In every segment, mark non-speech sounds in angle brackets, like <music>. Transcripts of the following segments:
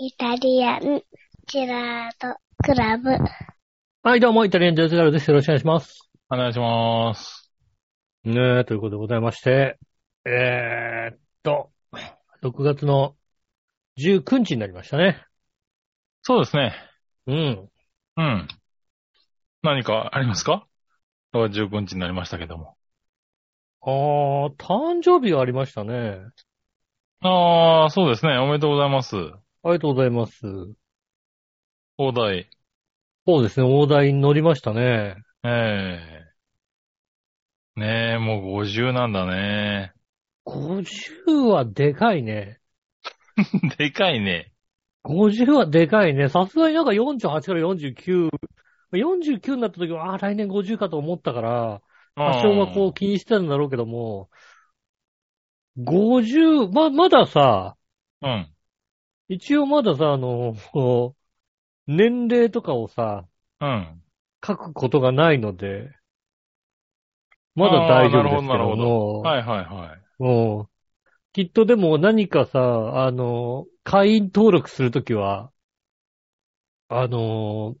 イタリアンジェラートクラブ。はい、どうも、イタリアンジェラートクラブです。よろしくお願いします。お願いします。ねえ、ということでございまして、えー、っと、6月の19日になりましたね。そうですね。うん。うん。何かありますか ?19 日になりましたけども。あー、誕生日がありましたね。ああ、そうですね。おめでとうございます。ありがとうございます。大台。そうですね、大台に乗りましたね。ええねえ、もう50なんだね。50はでかいね。<laughs> でかいね。50はでかいね。さすがになんか48から49。49になった時は、あー来年50かと思ったから、多少はこう気にしてたんだろうけども、50、ま、まださ、うん。うん。一応まださ、あの、こう年齢とかをさ、うん。書くことがないので、まだ大丈夫ですけどあーなるほどなるほも、はいはいはい。もう、きっとでも何かさ、あの、会員登録するときは、あの、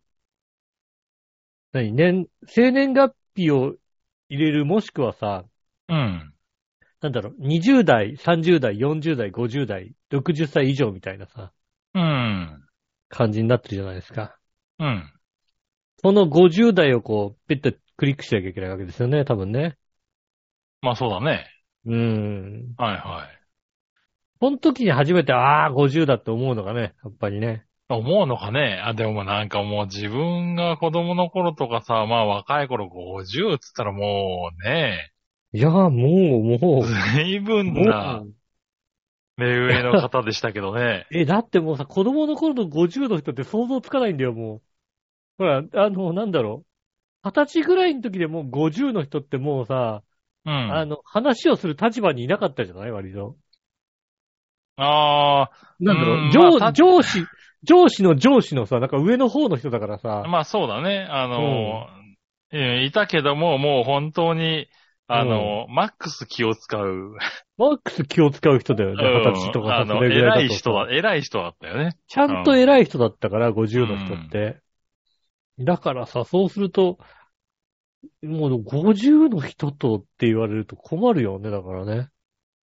何、年、生年月日を入れるもしくはさ、うん。なんだろう、20代、30代、40代、50代、60歳以上みたいなさ、うん。感じになってるじゃないですか。うん。その50代をこう、ペッとクリックしなきゃいけないわけですよね、多分ね。まあそうだね。うーん。はいはい。その時に初めて、ああ、50だって思うのがね、やっぱりね。思うのかねあ、でもなんかもう自分が子供の頃とかさ、まあ若い頃50っつったらもうね、いやー、もう、もう、随分な目上の方でしたけどね。<laughs> え、だってもうさ、子供の頃の50の人って想像つかないんだよ、もう。ほら、あの、なんだろう。二十歳ぐらいの時でもう50の人ってもうさ、うん。あの、話をする立場にいなかったじゃない？割と。あなんだろう、うん上、まあ上司、上司の上司のさ、なんか上の方の人だからさあ、、まあそうだね。あの、うんいたけども、もう本当に、あの、マックス気を使う。マックス気を使う人だよね、うん二十歳とかさあの、偉い人だ、偉い人だったよね。ちゃんと偉い人だったから、50の人って。だからさ、そうすると、もう50の人とって言われると困るよね、だからね。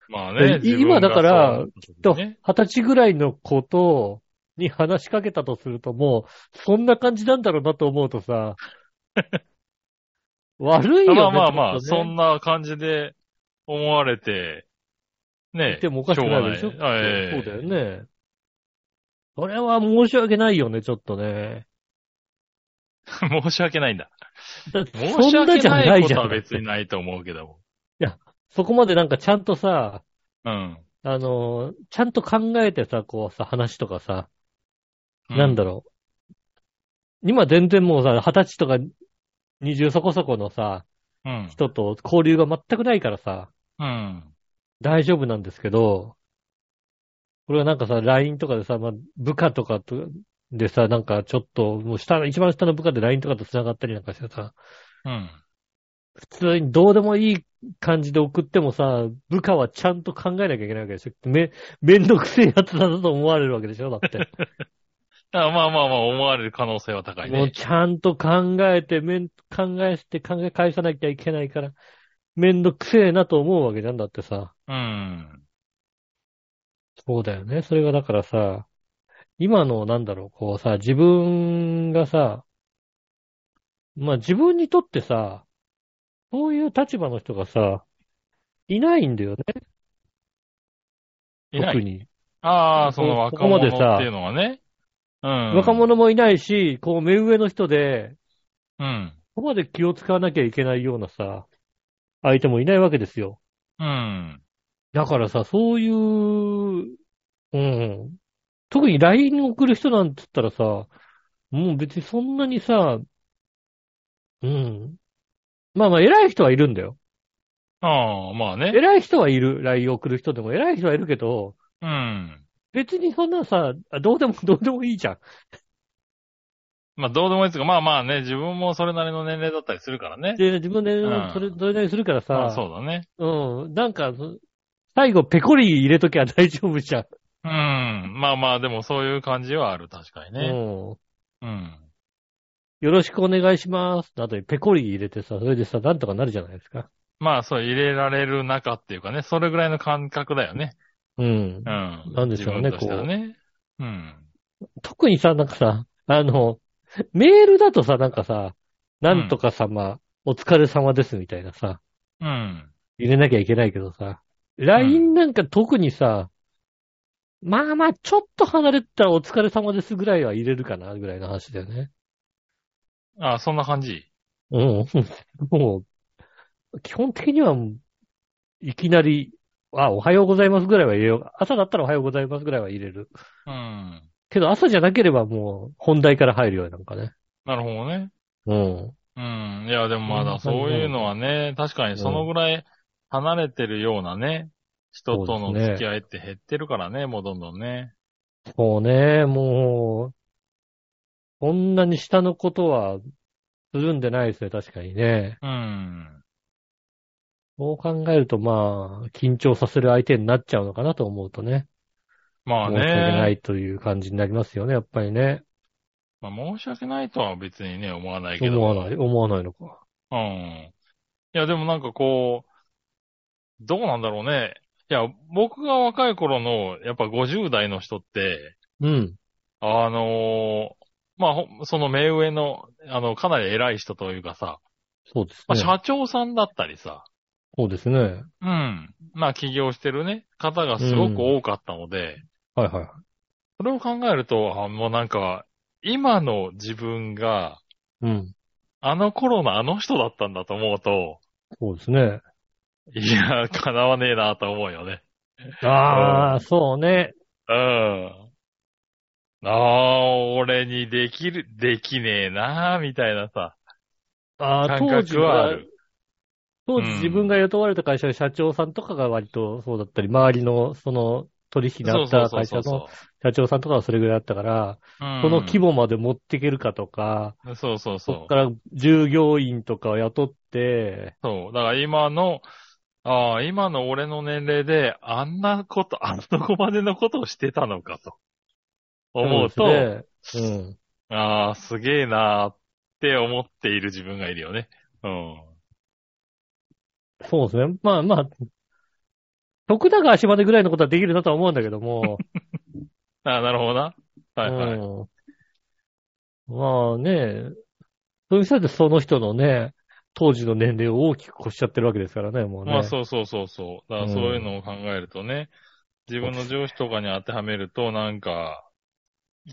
まあね。で今だからきっと、そうね二十歳ぐらいの子と、に話しかけたとすると、もう、そんな感じなんだろうなと思うとさ、<laughs> 悪いよね。まあまあまあ、ねそんな感じで思われて、ね。でもおかしくないでしょ？しょうがないそうだよね。それは申し訳ないよね、ちょっとね。<laughs> 申し訳ないんだ。だ申し訳ないじゃん。いことは別にないと思うけども。そこまでなんかちゃんとさ、うん。あの、ちゃんと考えてさ、こうさ、話とかさ、うなんだろう。今全然もうさ、二十歳とか二十そこそこのさ、うん。人と交流が全くないからさ、うん。大丈夫なんですけど、これはなんかさ、LINE とかでさ、まあ、部下とかとでさ、なんかちょっと、もう下の、一番下の部下で LINE とかと繋がったりなんかしてさ、うん。普通にどうでもいい感じで送ってもさ、部下はちゃんと考えなきゃいけないわけでしょ。め、めんどくせえやつだと思われるわけでしょだって。<laughs> あまあまあまあ、思われる可能性は高いね。もうちゃんと考えて、めん、考えして考え返さなきゃいけないから、めんどくせえなと思うわけじゃんだってさ。うん。そうだよね。それがだからさ、今のなんだろう、こうさ、自分がさ、まあ自分にとってさ、そういう立場の人がさ、いないんだよね。いない。特に。ああ、そのこ若者っていうのはね。うん。若。者もいないし、こう目上の人で、うん。ここまで気を使わなきゃいけないようなさ、相手もいないわけですよ。うん。だからさ、そういう、うん。特に LINE 送る人なんて言ったらさ、もう別にそんなにさ、うん。まあまあ、偉い人はいるんだよ。ああ、まあね。偉い人はいる。LINE 送る人でも偉い人はいるけど、うん。別にそんなさ、あどうでも、<laughs> どうでもいいじゃん。まあ、どうでもいいですが、まあまあね、自分もそれなりの年齢だったりするからね。で、自分でうんそれ、それなりにするからまあ、さ、そうだね。うん。なんか、そ最後、ペコリ入れときゃ大丈夫じゃん。うん。まあまあ、でもそういう感じはある、確かにね。うん。うん。よろしくお願いします。あとにペコリ入れてさ、それでさ、なんとかなるじゃないですか。まあ、そう、入れられる中っていうかね、それぐらいの感覚だよね。うんう。ん。なんでしょうね自分としてはね。うん。特にさ、なんかさ、あの、メールだとさ、なんかさ、なんとか様、お疲れ様ですみたいなさ、うん。入れなきゃいけないけどさ、LINE なんか特にさ、まあまあ、ちょっと離れたらお疲れ様ですぐらいは入れるかな、ぐらいの話だよね。あそんな感じ？うん。<laughs> もう、基本的には、いきなり、あ、おはようございますぐらいは入れよう。朝だったらおはようございますぐらいは入れる。うん。けど朝じゃなければもう本題から入るようなんかね。なるほどね。うん。うん。いや、でもまだそそういうのはね、確かにそのぐらい離れてるようなね、人との付き合いって減ってるからね、もうどんどんね。そうね、もう、こんなに下のことはするんでないですね、確かにね。うん。そう考えるとまあ、緊張させる相手になっちゃうのかなと思うとね。まあ申し訳なね。いという感じになりますよね、やっぱりね。まあ申し訳ないとは別にね、思わないけど。思わない、思わないのか。うん。いや、でもなんかこう、どうなんだろうね。いや、僕が若い頃の、やっぱ50代の人って、うん。あのーまあほ、その目上の、あの、かなり偉い人というかさ、そうですまあ、ね。社長さんだったりさ、そうですね。うん。まあ、起業してるね、方がすごく多かったので、はいはい。それを考えると、あもうなんか、今の自分が、うん。あの頃のあの人だったんだと思うと、そうですね。いや、叶わねえなと思うよね。ああ、そうね。うん。ああ、俺にできる、できねえなみたいなさ、ああ、感覚はある。当時うん自分が雇われた会社の社長さんとかが割とそうだったり、周りのその取引にあった会社の社長さんとかはそれぐらいだったから、うんこの規模まで持っていけるかとか、そうそうそう。そこから従業員とかを雇って、そう。だから今の、ああ、今の俺の年齢で、あんなこと、あそこまでのことをしてたのかと。思うと、そうですねああ、すげえなーって思っている自分がいるよね。うん。うん。そうですね。まあまあ、徳永足までぐらいのことはできるなとは思うんだけども、<laughs> ああ、なるほどな。はいはい。うんまあね、そういう人でその人のね、当時の年齢を大きく越しちゃってるわけですからね、もうね。まあそうそうそうそう。だからそういうのを考えるとね、自分の上司とかに当てはめると、なんか、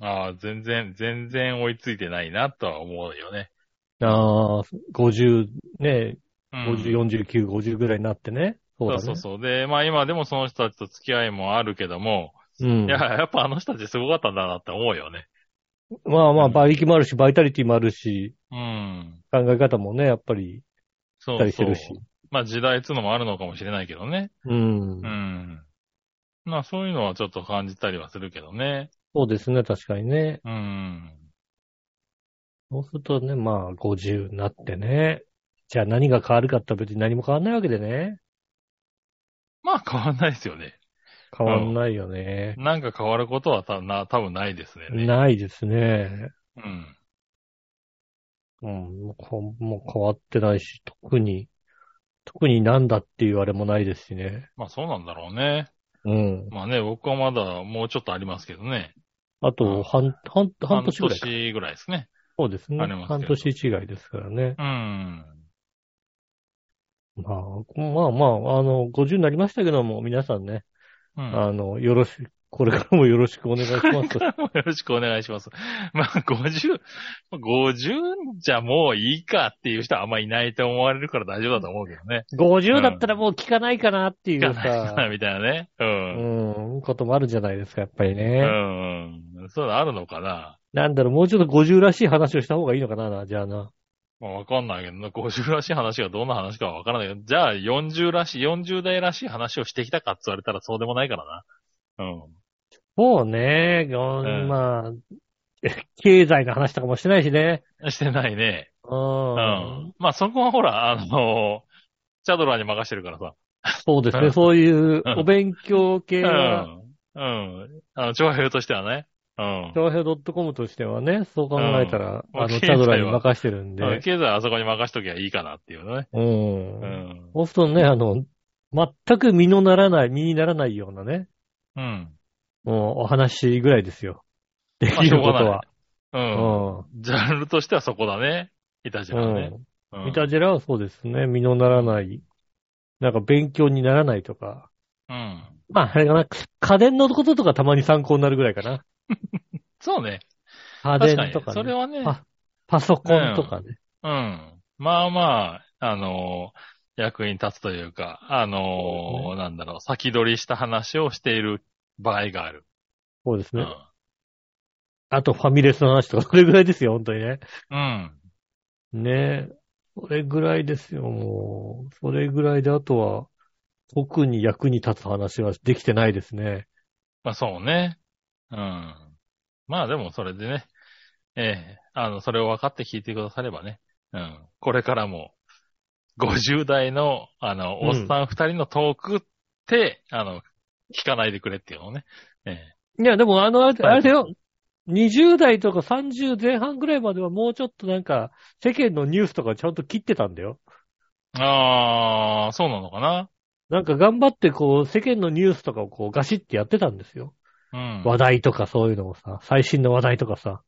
ああ、全然、全然追いついてないなとは思うよね。ああ、50、ね、うん50、49、50ぐらいになってね。そうだね。そうそうそう。で、まあ今でもその人たちと付き合いもあるけども、うんいや、やっぱあの人たちすごかったんだなって思うよね。まあまあ、馬力もあるし、バイタリティもあるし、うん。考え方もね、やっぱり、しそうそうたりしてる。し。まあ時代っつうのもあるのかもしれないけどね。うん。うん。まあそういうのはちょっと感じたりはするけどね。そうですね、確かにね。うん。そうするとね、まあ、50になってね。じゃあ何が変わるかって別に何も変わんないわけでね。まあ変わんないですよね。変わんないよね。なんか変わることはたな多分ないですね。ないですね。うん。うん、もうこもう変わってないし、特に、特になんだっていうあれもないですしね。まあそうなんだろうね。うん。まあね、僕はまだもうちょっとありますけどね。あと、半、半、半年ぐらいか。半年ぐらいですね。そうですねあります。半年違いですからね。うん。まあ、まあまあ、あの、50になりましたけども、皆さんね、うん。あの、よろしく、これからもよろしくお願いします。<laughs> よろしくお願いします。<laughs> まあ、50、50じゃもういいかっていう人はあんまいないと思われるから大丈夫だと思うけどね。50だったらもう聞かないかなっていいうかさ、ないみたいなね。うん。うん、こともあるじゃないですか、やっぱりうね。ん。うん。そういうのあるのかななんだろう、もうちょっと50らしい話をした方がいいのかな、じゃあな。まあわかんないけどな、50らしい話がどんな話かはわからないけど、じゃあ40らしい、40代らしい話をしてきたかって言われたらそうでもないからな。うん。そうね、うんまあ、経済の話とかもしてないしね。してないね。う。うんん。まあそこはほら、あの、チャドラーに任してるからさ。そうですね、うんそういううんお勉強系うは、ん。うん。あの、長編としてはね。うん。長平 .com としてはね、そう考えたら、うんあの、チャドラに任してるんうんで。経済はあそこに任しときゃいいかなっていうね。うん。うん。そうするとね、あの、全く身のならない、身にならないようなね、うん。もうお話ぐらいですよ。でまあきることは。うん。うジャンルとしてはそこだね。いたじん。らね。うん。うんミタジェラはそうですね。身のならない。なんか勉強にならないとか。うん。まあ、あれかな。家電のこととかたまに参考になるぐらいかな。<laughs> そうね。家電と。か、ね。それはね。あパソコンとかね。うん。まあまあ、あのー役に立つというか、あのーそうなんだろう、先取りした話をしている場合がある。そうですね。うん。あとファミレスの話とか、それぐらいですよ、本当にね。うん。ねえ。それぐらいですよ、もう。それぐらいで、あとは、特に役に立つ話はできてないですね。まあそうね。うん。まあでもそれでね、ええあの、それを分かって聞いてくださればね。うん。これからも、50代の、あの、うんおっさん二人のトークって、あの、聞かないでくれっていうのをね。ええいや、でも、あの、あれはいあれだよ。20代とか30前半ぐらいまではもうちょっとなんか、世間のニュースとかちゃんと切ってたんだよ。ああ、そうなのかな？なんか頑張ってこう、世間のニュースとかをこう、ガシってやってたんですよ。うん。話題とかそういうのをさ、最新の話題とかさ、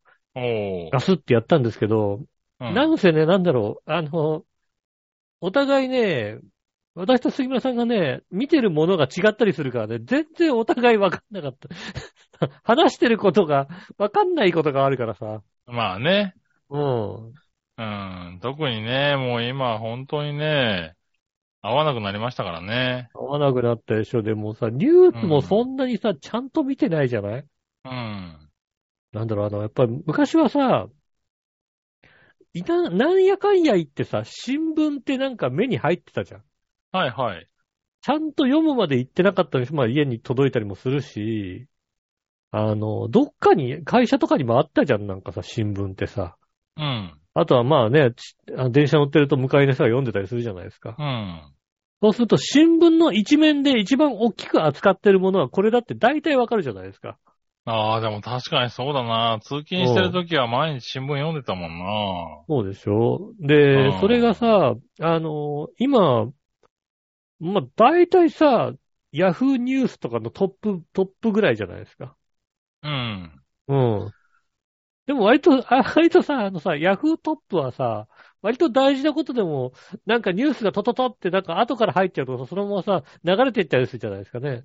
ガスってやったんですけど、うんなんせね、なんだろう、あの、お互いね、私と杉村さんがね、見てるものが違ったりするからね、全然お互い分かんなかった。<laughs> 話してることが分かんないことがあるからさ。まあね。うん。うん。特にね、もう今本当にね、合わなくなりましたからね。合わなくなったでしょ。でもさ、ニュースもそんなにさ、ちゃんと見てないじゃない？うん。なんだろう、あの、やっぱり昔はさ、いな、なんやかんや言ってさ、新聞ってなんか目に入ってたじゃん。はいはい。ちゃんと読むまで行ってなかったのに、まあ家に届いたりもするし、あの、どっかに、会社とかにもあったじゃん、なんかさ、新聞ってさ。うん。あとはまあね、電車乗ってると向かいの人が読んでたりするじゃないですか。うん。そうすると新聞の一面で一番大きく扱ってるものはこれだって大体わかるじゃないですか。ああ、でも確かにそうだな。通勤してるときは毎日新聞読んでたもんな。そうでしょで、うんそれがさ、あの、今、まあ大体さ、ヤフーニュースとかのトップ、トップぐらいじゃないですか。うん。うん。でも割と、あ割とさ、あのさ、ヤフートップはさ、割と大事なことでも、なんかニュースがトトトってなんか後から入っちゃうとさ、そのままさ、流れていったりするじゃないですかね。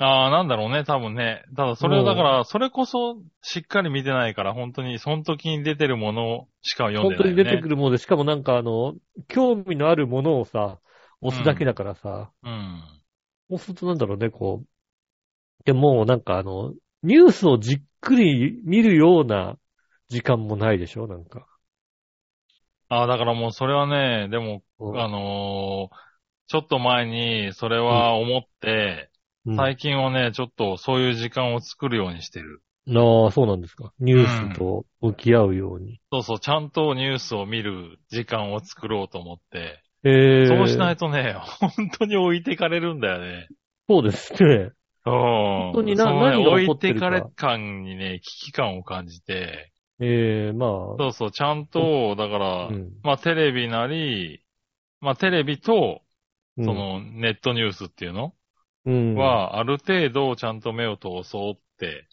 ああ、なんだろうね、多分ね。ただそれをだから、それこそしっかり見てないから、本当にその時に出てるものしか読ん本当にでないよね。出てくるもので、しかもなんかあの、興味のあるものをさ、押すだけだからさ、うん。そうするとなんだろうね、こう。でも、なんかあの、ニュースをじっくり見るような時間もないでしょ？なんか。ああ、だからもうそれはね、でも、うんあのーちょっと前にそれは思って、うん最近はね、ちょっとそういう時間を作るようにしてる。ああ、そうなんですか。ニュースと向き合うように。そうそう、ちゃんとニュースを見る時間を作ろうと思って、ええそうしないとね、本当に置いてかれるんだよね。そうですね。本当にな何が起こってるか。置いてかれ感にね、危機感を感じて、ええまあ。そうそう、ちゃんと、だから、うん。まあテレビなり、まあテレビと、うん。そ、のネットニュースっていうの、うん、は、ある程度ちゃんと目を通そうって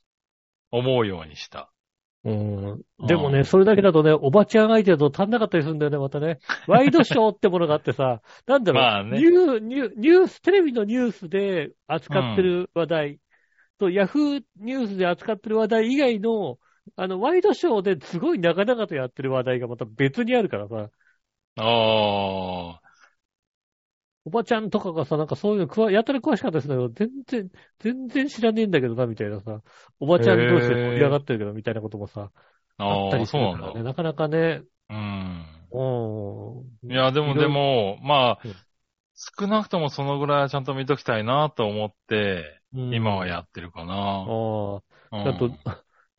思うようにした。うん。でもね、うんそれだけだとね、おばちゃん相手だと足んなかったりするんだよね、またね。ワイドショーってものがあってさ、<laughs> なんだろう、まあね。ニューニュー、ニュース、テレビのニュースで扱ってる話題、と、ヤフーニュースで扱ってる話題以外の、あの、ワイドショーですごい長々とやってる話題がまた別にあるからさ、ああ、おばちゃんとかがさ、なんかそういうのくわ、やたら詳しかったですけど、全然、全然知らねえんだけどな、みたいなさ、おばちゃん同士で盛り上がってるけど、みたいなこともさ、あったりすそうなんだ。るからね、なかなかね、うん。うん。いや、でもでも、まあうん、少なくともそのぐらいはちゃんと見ときたいなと思って、うん、今はやってるかな。ああ、うんちゃんと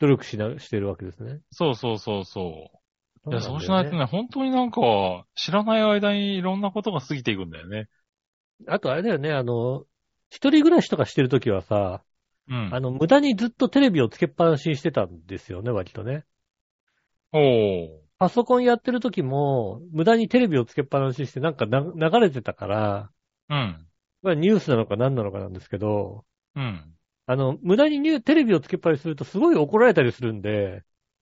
努力しな、してるわけですね。そうそうそうそう。いや、そうしないとね、本当になんか、知らない間にいろんなことが過ぎていくんだよね。あとあれだよね、あの、一人暮らしとかしてるときはさ、うん。あの、無駄にずっとテレビをつけっぱなしにしてたんですよね、割とね。おー。パソコンやってる時も、無駄にテレビをつけっぱなしにしてなんかな流れてたから、うん。まあニュースなのか何なのかなんですけど、うん。あの、無駄にニューテレビをつけっぱなしするとすごい怒られたりするんで、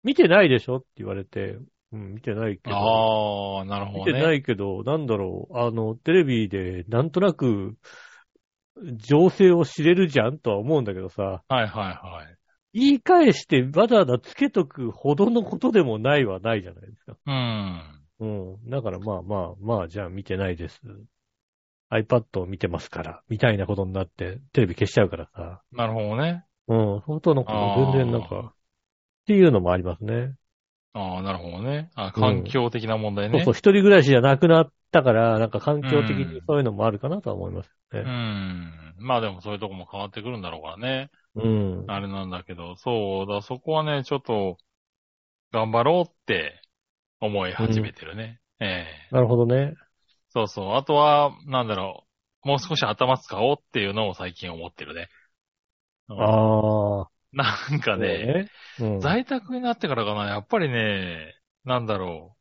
見てないでしょって言われて、うん、見てないけど。ああ、なるほどね。見てないけど、なんだろう、あの、テレビでなんとなく、情勢を知れるじゃん？とは思うんだけどさ、はいはいはい。言い返してわざわざつけとくほどのことでもないはないじゃないですか。うん。うん。だからまあまあまあ、じゃあ見てないです。iPad を見てますから、みたいなことになって、テレビ消しちゃうからさ。なるほどね。うん。本当のこと全然なんか、っていうのもありますね。ああ、なるほどね。あ環境的な問題ね。そうそう、一人暮らしじゃなくなったから、なんか環境的にそういうのもあるかなとは思いますね。ん。まあでもそういうとこも変わってくるんだろうからね。うん。あれなんだけど、そうだ、そこはね、ちょっと、頑張ろうって思い始めてるね。ええなるほどね。そうそう。あとは、なんだろう。もう少し頭使おうっていうのを最近思ってるね。うんああ。<laughs> なんかね、ね。うん。在宅になってからかな、やっぱりね、なんだろう。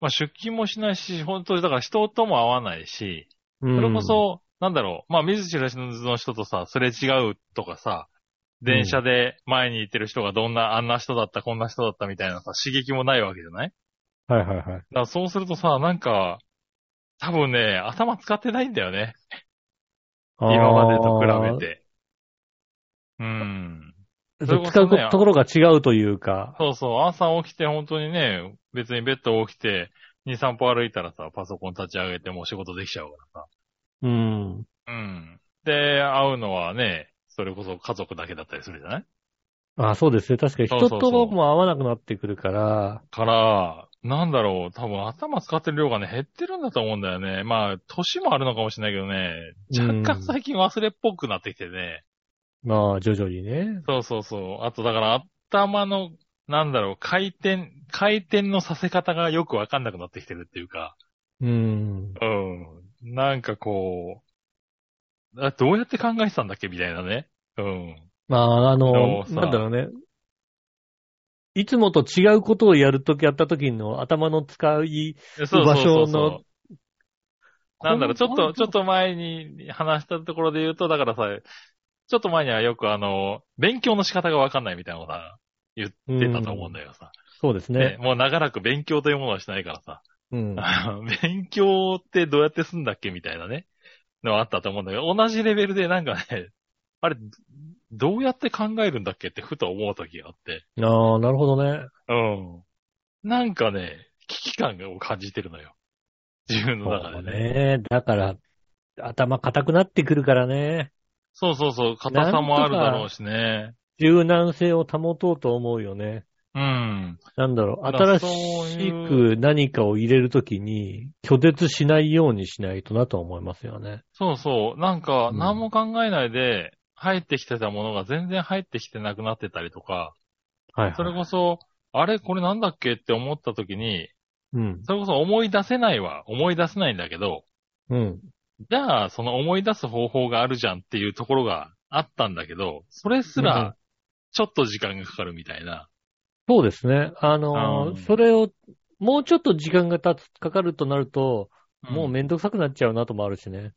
まあ出勤もしないし、本当にだから人とも会わないし、そそれこ、そ、なんだろう、まあ見ず知らずの人とさ、すれ違うとかさ、電車で前に行ってる人がどんな、あんな人だった、こんな人だったみたいなさ、刺激もないわけじゃない？はいはいはい。だからそうするとさ、なんか、多分ね、頭使ってないんだよね。今までと比べて。うん。それこそね使うところが違うというか。そうそう、朝起きて本当にね、別にベッド起きて、2、3歩歩いたらさ、パソコン立ち上げてもう仕事できちゃうからさ。うん。うん。で、会うのはね、それこそ家族だけだったりするじゃない？あそうですね。確かに人とも合わなくなってくるから、から、なんだろう、多分頭使ってる量がね、減ってるんだと思うんだよね。まあ、年もあるのかもしれないけどね、若干最近忘れっぽくなってきてね。まあ徐々にね。そうそうそう。あとだから頭の、なんだろう、回転、回転のさせ方がよくわかんなくなってきてるっていうか、うん。うん。なんかこう、あどうやって考えてたんだっけみたいなね。うん。まあ、あの、なんだろうね。いつもと違うことをやるとき、やったときの頭の使い、場所のなんだろう、ちょっと、ちょっと、と前に話したところで言うと、だからさ、ちょっと前にはよくあの、勉強の仕方がわかんないみたいなことは言ってたと思うんだよさ。そうですねね。もう長らく勉強というものはしないからさ。うん。勉強ってどうやってすんだっけみたいなね。のはあったと思うんだけど、同じレベルでなんかね、あれ、どうやって考えるんだっけってふと思う時があって。ああ、なるほどね。うん。なんかね、危機感を感じてるのよ。自分の中でね。ね。だから、頭固くなってくるからね。そうそうそう、硬さもあるだろうしね。柔軟性を保とうと思うよね。うん。なんだろう、新しく何かを入れるときに拒絶しないようにしないとなと思いますよね。そうそう。なんか、うん何も考えないで、入ってきてたものが全然入ってきてなくなってたりとか、はい、はい。それこそ、あれ？これなんだっけ？って思った時に、うん。それこそ思い出せないは思い出せないんだけど、うん。じゃあ、その思い出す方法があるじゃんっていうところがあったんだけど、それすうんら、ちょっと時間がかかるみたいな。そうですね。あのーうんそれを、もうちょっと時間が経つ、かかるとなると、もうめめんどくさくなっちゃうなともあるしね。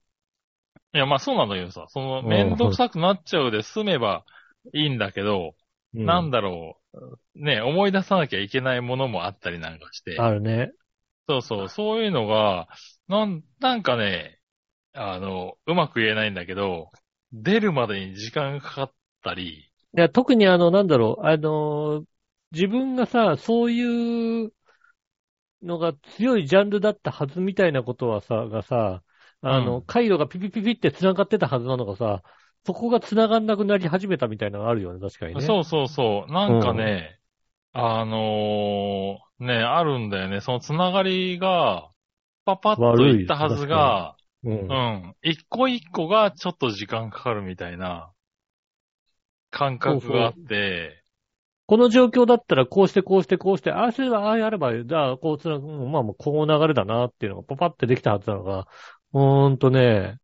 いや、まあそうなんだけどさ、その、うんめんどくさくなっちゃうで済めばいいんだけど、うん、なんだろう、ね、思い出さなきゃいけないものもあったりなんかして、あるね。そうそう、そういうのが、なん、なんかね、あの、うまく言えないんだけど、出るまでに時間がかかったり、いや、特にあの、なんだろう、あのー自分がさ、そういうのが強いジャンルだったはずみたいなことはさ、がさ、あの、うん回路がピピピピって繋がってたはずなのがさ、そこが繋がんなくなり始めたみたいなのがあるよね、確かにね。そうそうそう、なんかね、あのーね、あるんだよね。そのつながりが、パパッといったはずが、う。うん。うん。一個一個がちょっと時間かかるみたいな感覚があって、この状況だったら、こうしてこうしてこうして、ああすれば、ああやれば、じゃあ、こうつな、うんまあもうこう流れだなっていうのがパパってできたはずなのが、ほーんとね、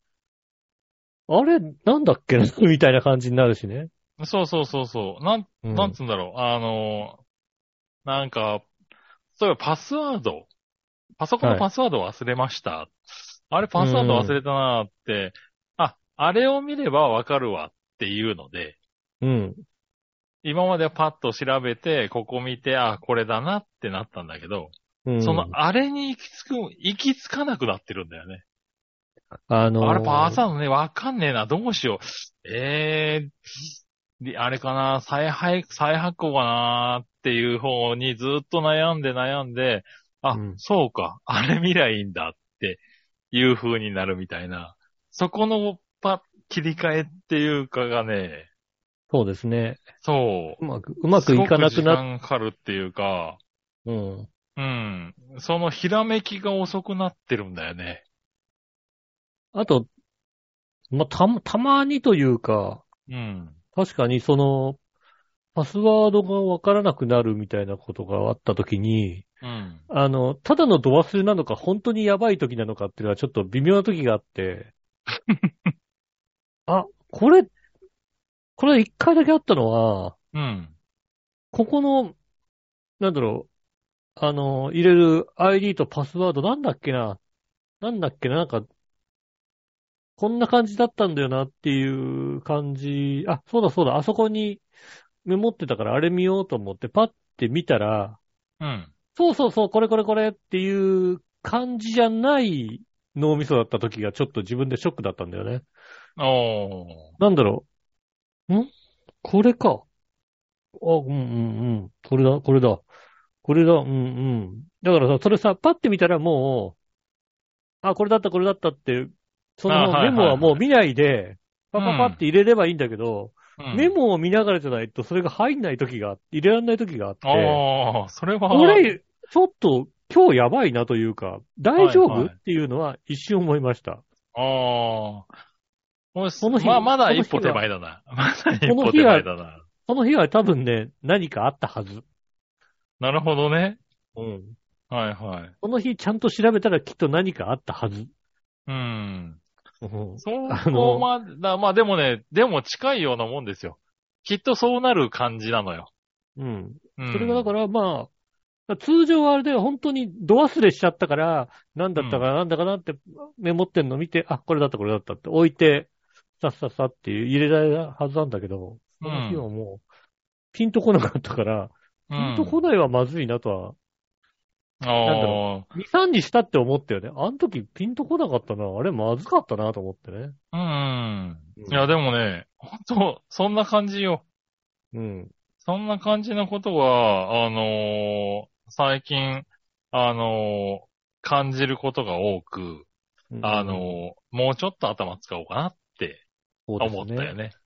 あれ、なんだっけなみたいな感じになるしね。そうそうそうそう。なん、うんなんつうんだろう。あの、なんか、例えばパスワード。パソコンのパスワードを忘れました。あれパスワード忘れたなーって、あ、あれを見ればわかるわっていうので、うん。今まではパッと調べて、ここ見て、あ、これだなってなったんだけど、うん、その、あれに行き着く、行き着かなくなってるんだよね。あのー。あれパスワードね、わかんねえな、どうしよう。えー、であれかな、再配、再発行かなっていう方にずっと悩んで悩んで、あ、うん。そうか、あれ見りゃいいんだっていう風になるみたいな。そこのパ、切り替えっていうかがね、そうですね。そう。うまく、うまくいかなくなっ時間かかるっていうか、うん。うん。そのひらめきが遅くなってるんだよね。あと、まあ、た、たまにというか、うん。確かにその、パスワードがわからなくなるみたいなことがあったときに、うん。あの、ただのド忘れなのか、本当にやばい時なのかっていうのはちょっと微妙な時があって、<laughs> あ、これ、これ一回だけあったのは、うん。ここの、なんだろう、あの、入れる ID とパスワードなんだっけな？なんだっけな？なんか、こんな感じだったんだよなっていう感じ。あ、そうだそうだ、あそこにメモってたからあれ見ようと思ってパッて見たら、うん。そうそうそう、これこれこれっていう感じじゃない脳みそだった時がちょっと自分でショックだったんだよね。おー。なんだろう。ん？これか。あ、うんうんうん。これだ、これだ。これだ、うんうん。だからさ、それさ、パッて見たらもう、あ、これだった、これだったって、そのメモはもう見ないで、パパパって入れればいいんだけど、うんメモを見ながらじゃないとそれが入んない時が、入れられない時があって、ああ、それは。これ、ちょっと今日やばいなというか、大丈夫、はいはいっていうのは一瞬思いました。ああ。俺その日まあ、まだ一歩手前だな。<laughs> まだ一歩手日は前だな。その日は多分ね、何かあったはず。なるほどね。うん。はいはい。その日ちゃんと調べたらきっと何かあったはず。うん。うんそう、あのまだ、まあでもね、でも近いようなもんですよ。きっとそうなる感じなのよ。うん。うん。それがだから、まあ、通常はあれで本当にド忘れしちゃったから、何だったかな、なんだかなってメモってんの見て、あ、これだった、これだったって置いて、さっさっさって入れられるはずなんだけど、その日はもう、ピンとこなかったから、ピンとこないはまずいなとは、あなんだあろ2、3にしたって思ったよね。あの時ピンとこなかったな。あれまずかったなと思ってね。うん。いや、でもね、本当そんな感じよ。うん。そんな感じのことは、あのー最近、あのー感じることが多く、うんあのーもうちょっと頭使おうかなって思ったよね。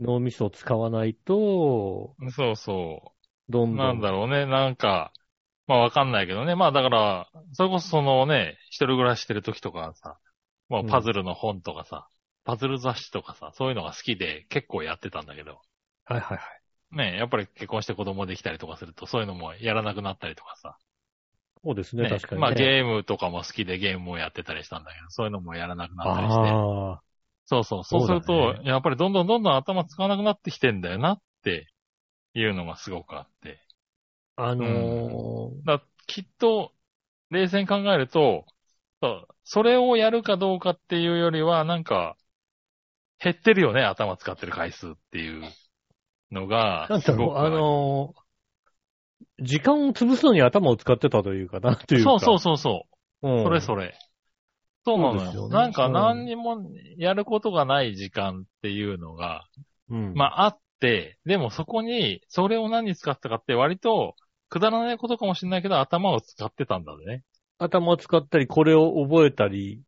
脳みそを使わないと、うん。そうそどんどん。う。なんだろうね、なんか、まあわかんないけどね。まあだから、それこそそのね、一人暮らししてる時とかはさ、もうパズルの本とかさ、パズル雑誌とかさ、そういうのが好きで結構やってたんだけど、はいはいはい。ね、やっぱり結婚して子供できたりとかすると、そういうのもやらなくなったりとかさ、そうですね、ね確かに、ね。まあゲームとかも好きでゲームをやってたりしたんだけど、そういうのもやらなくなったりして。そうそう。そうすると、やっぱりどんどんどんどん頭使わなくなってきてんだよなっていうのがすごくあって。あのーだきっと、冷静に考えると、それをやるかどうかっていうよりは、なんか、減ってるよね、頭使ってる回数っていうのがなん、すだろう、あのー時間を潰すのに頭を使ってたというかな、というか。そうそうそうそう。うん。それそれ。そうなのよ。よねなんかうん何にもやることがない時間っていうのが、うん。まああって、でもそこに、それを何に使ったかって割と、くだらないことかもしれないけど頭を使ってたんだね。頭を使ったり、これを覚えたり、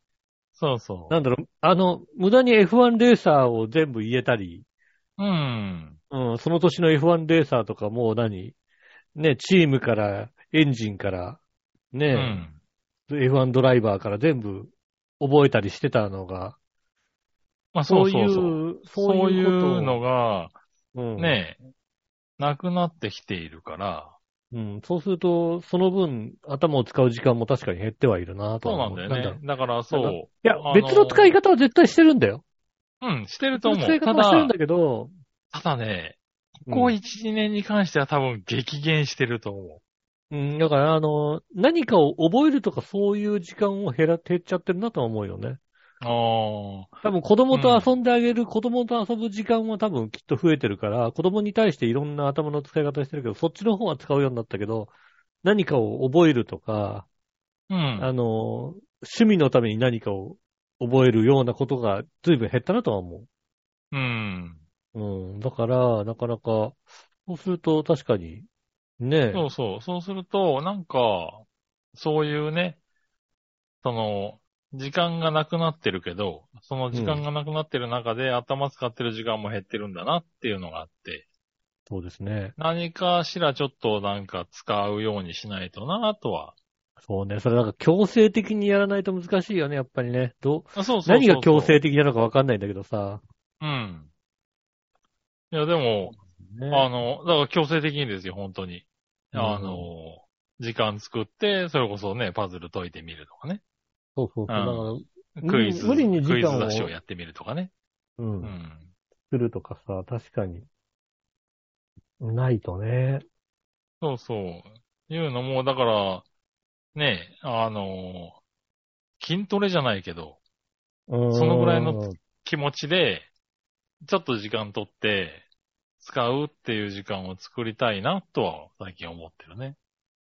そうそなんだろう、あの、無駄に F1 レーサーを全部言えたり、う。うん。うん、その年の F1 レーサーとかもう何？ね、チームから、エンジンから、うね、ん。F1 ドライバーから全部覚えたりしてたのが、まあそいそううそうそう。う、そういうのが、うん、ね、なくなってきているから、うん、そうすると、その分、頭を使う時間も確かに減ってはいるなとそうなんだよろね。だからそう。いや別の使い方は絶対してるんだよ。うん、してると思使いうただ方はしてるんだ、けど、ただね、うんここ1、2年に関しては多分激減してると思うん、だから、あの、何かを覚えるとかそういう時間を減ら、減っちゃってるなとは思うよね。う。ああ。多分子供と遊んであげる、子供と遊ぶ時間は多分きっと増えてるから、子供に対していろんな頭の使い方してるけど、そっちの方は使うようになったけど、何かを覚えるとか、うん。あの、趣味のために何かを覚えるようなことが随分減ったなとは思うん。う。うん。だから、なかなか、そうすると確かに、ねそうそう。そうすると、なんか、そういうね、その、時間がなくなってるけど、その時間がなくなってる中で頭使ってる時間も減ってるんだなっていうのがあって、そうですね。何かしらちょっとなんか使うようにしないとなとは。そうね。それなんか強制的にやらないと難しいよね、やっぱりね。どう、あそうそうそうそう何が強制的なのかわかんないんだけどさ。うん。いや、でも、ねあの、だから強制的にですよ、本当に。あの、時間作って、それこそね、パズル解いてみるとかね。そうそうそう。だから、クイズ、無理に時間をクイズ出しをやってみるとかね。う。うんん。するとかさ、確かに。ないとね。そうそう。いうのも、だから、ね、あの、筋トレじゃないけど、そそのぐらいの気持ちで、ちょっと時間取って、使うっていう時間を作りたいな、とは最近思ってるね。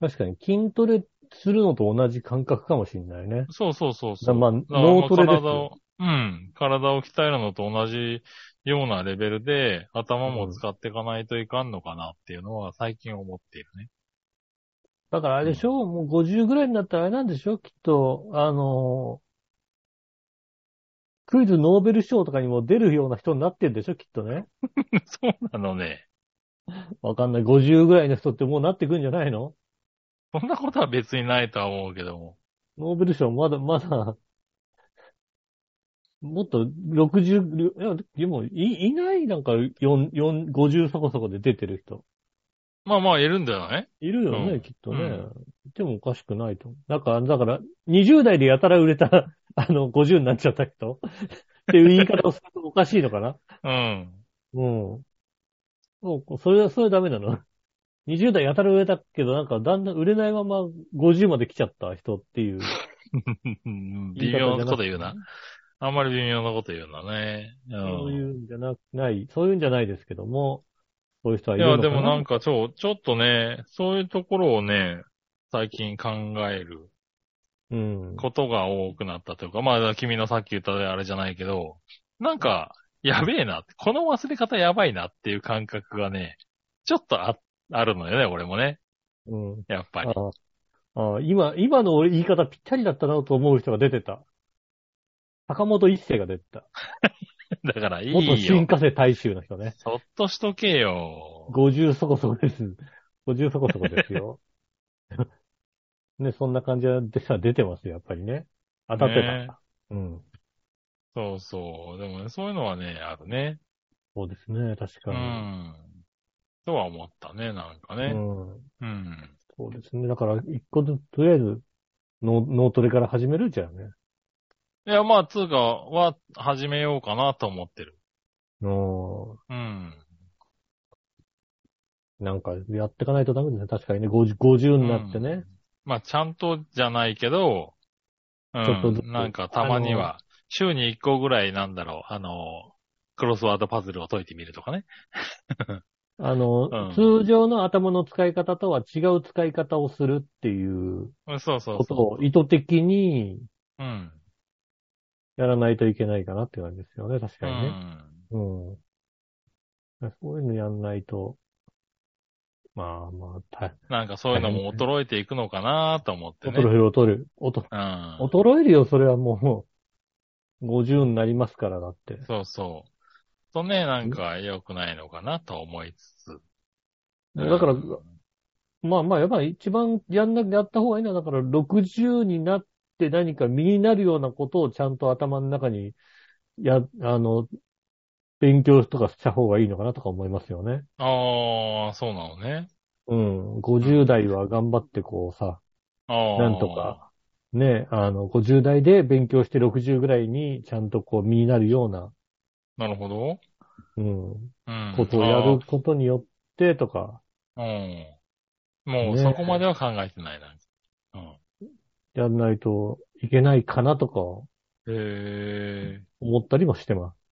確かに筋トレするのと同じ感覚かもしれないね。そうそうそうそう。まあ脳トレですよ体を、うん。体を鍛えるのと同じようなレベルで、頭も使っていかないといかんのかなっていうのは最近思っているね。だからあれでしょ？もう50ぐらいになったらあれなんでしょ？きっと、あのクイズノーベル賞とかにも出るような人になってんでしょきっとね。<laughs> そうなのね。わかんない。50ぐらいの人ってもうなってくんじゃないの？そんなことは別にないとは思うけども。ノーベル賞まだ、まだ、もっと60、いや、でも、い、いないなんか4、4、50そこそこで出てる人。まあまあ、いるんだよね。い？るよね、うんきっとね。うんでもおかしくないと思う。なんか、だから、20代でやたら売れた、あの、50になっちゃった人っていう言い方をするとおかしいのかなうん。うん。そう、それは、それはダメなの ?20 代やたら売れたけど、なんかだんだん売れないまま50まで来ちゃった人っていう。<laughs> 微妙なこと言うな。あんまり微妙なこと言うなね。うんそういうんじゃな、ない、そういうんじゃないですけども、そういう人はいいや、るのかなでもなんかちょ、ちょっとね、そういうところをね、最近考えるうん。ことが多くなったというか、まあ、君のさっき言ったあれじゃないけど、なんか、やべえな、この忘れ方やばいなっていう感覚がね、ちょっとあ、あるのよね、俺もね。うん。やっぱり。ああ今、今の言い方ぴったりだったなと思う人が出てた。坂本一世が出てた。<laughs> だからい元いよ。新加瀬大衆の人ね。そっとしとけよ。50そこそこです。50そこそこですよ。<laughs> ね、そんな感じでさ、出てますよ、やっぱりね。当たってた。ねうん。そうそう。でもね、そういうのはね、あるね。そうですね、確うかに。ん。とは思ったね、なんかね。うん。うん。そうですね。だから、一個ずつ、とりあえず、脳脳トレから始めるじゃんね。いや、まあ、つうかは始めようかなと思ってる。のうん。なんか、やっていかないとダメですね。確かにね、50, 50になってね。まあ、ちゃんとじゃないけど、うちょっとずつん。なんか、たまには、週に1個ぐらいなんだろう、あの、クロスワードパズルを解いてみるとかね。<laughs> あの、うん通常の頭の使い方とは違う使い方をするっていううんそうそうことそを意図的にう。うん。やらないといけないかなって感じですよね。確うかにね。ん。うん。そういうのやんないと、まあまあ、た、なんかそういうのも衰えていくのかなと思ってね。衰える、衰える。衰うん。衰えるよ、それはもう、50になりますから、だって。そうそう。とね、なんか良くないのかなと思いつつ。だからうんまあまあ、やっぱり一番やんな、やった方がいいのは、だから60になって何か身になるようなことをちゃんと頭の中に、や、あの、勉強とかした方がいいのかなとか思いますよね。ああ、そうなのね。うん。50代は頑張ってこうさ、ああ。なんとか。ね、あの、50代で勉強して60ぐらいにちゃんとこう身になるようななるほど。うん。うん。ことをやることによってとか、うん。もうねそこまでは考えてないな。うん。やんないといけないかなとかへえ思ったりもしてます。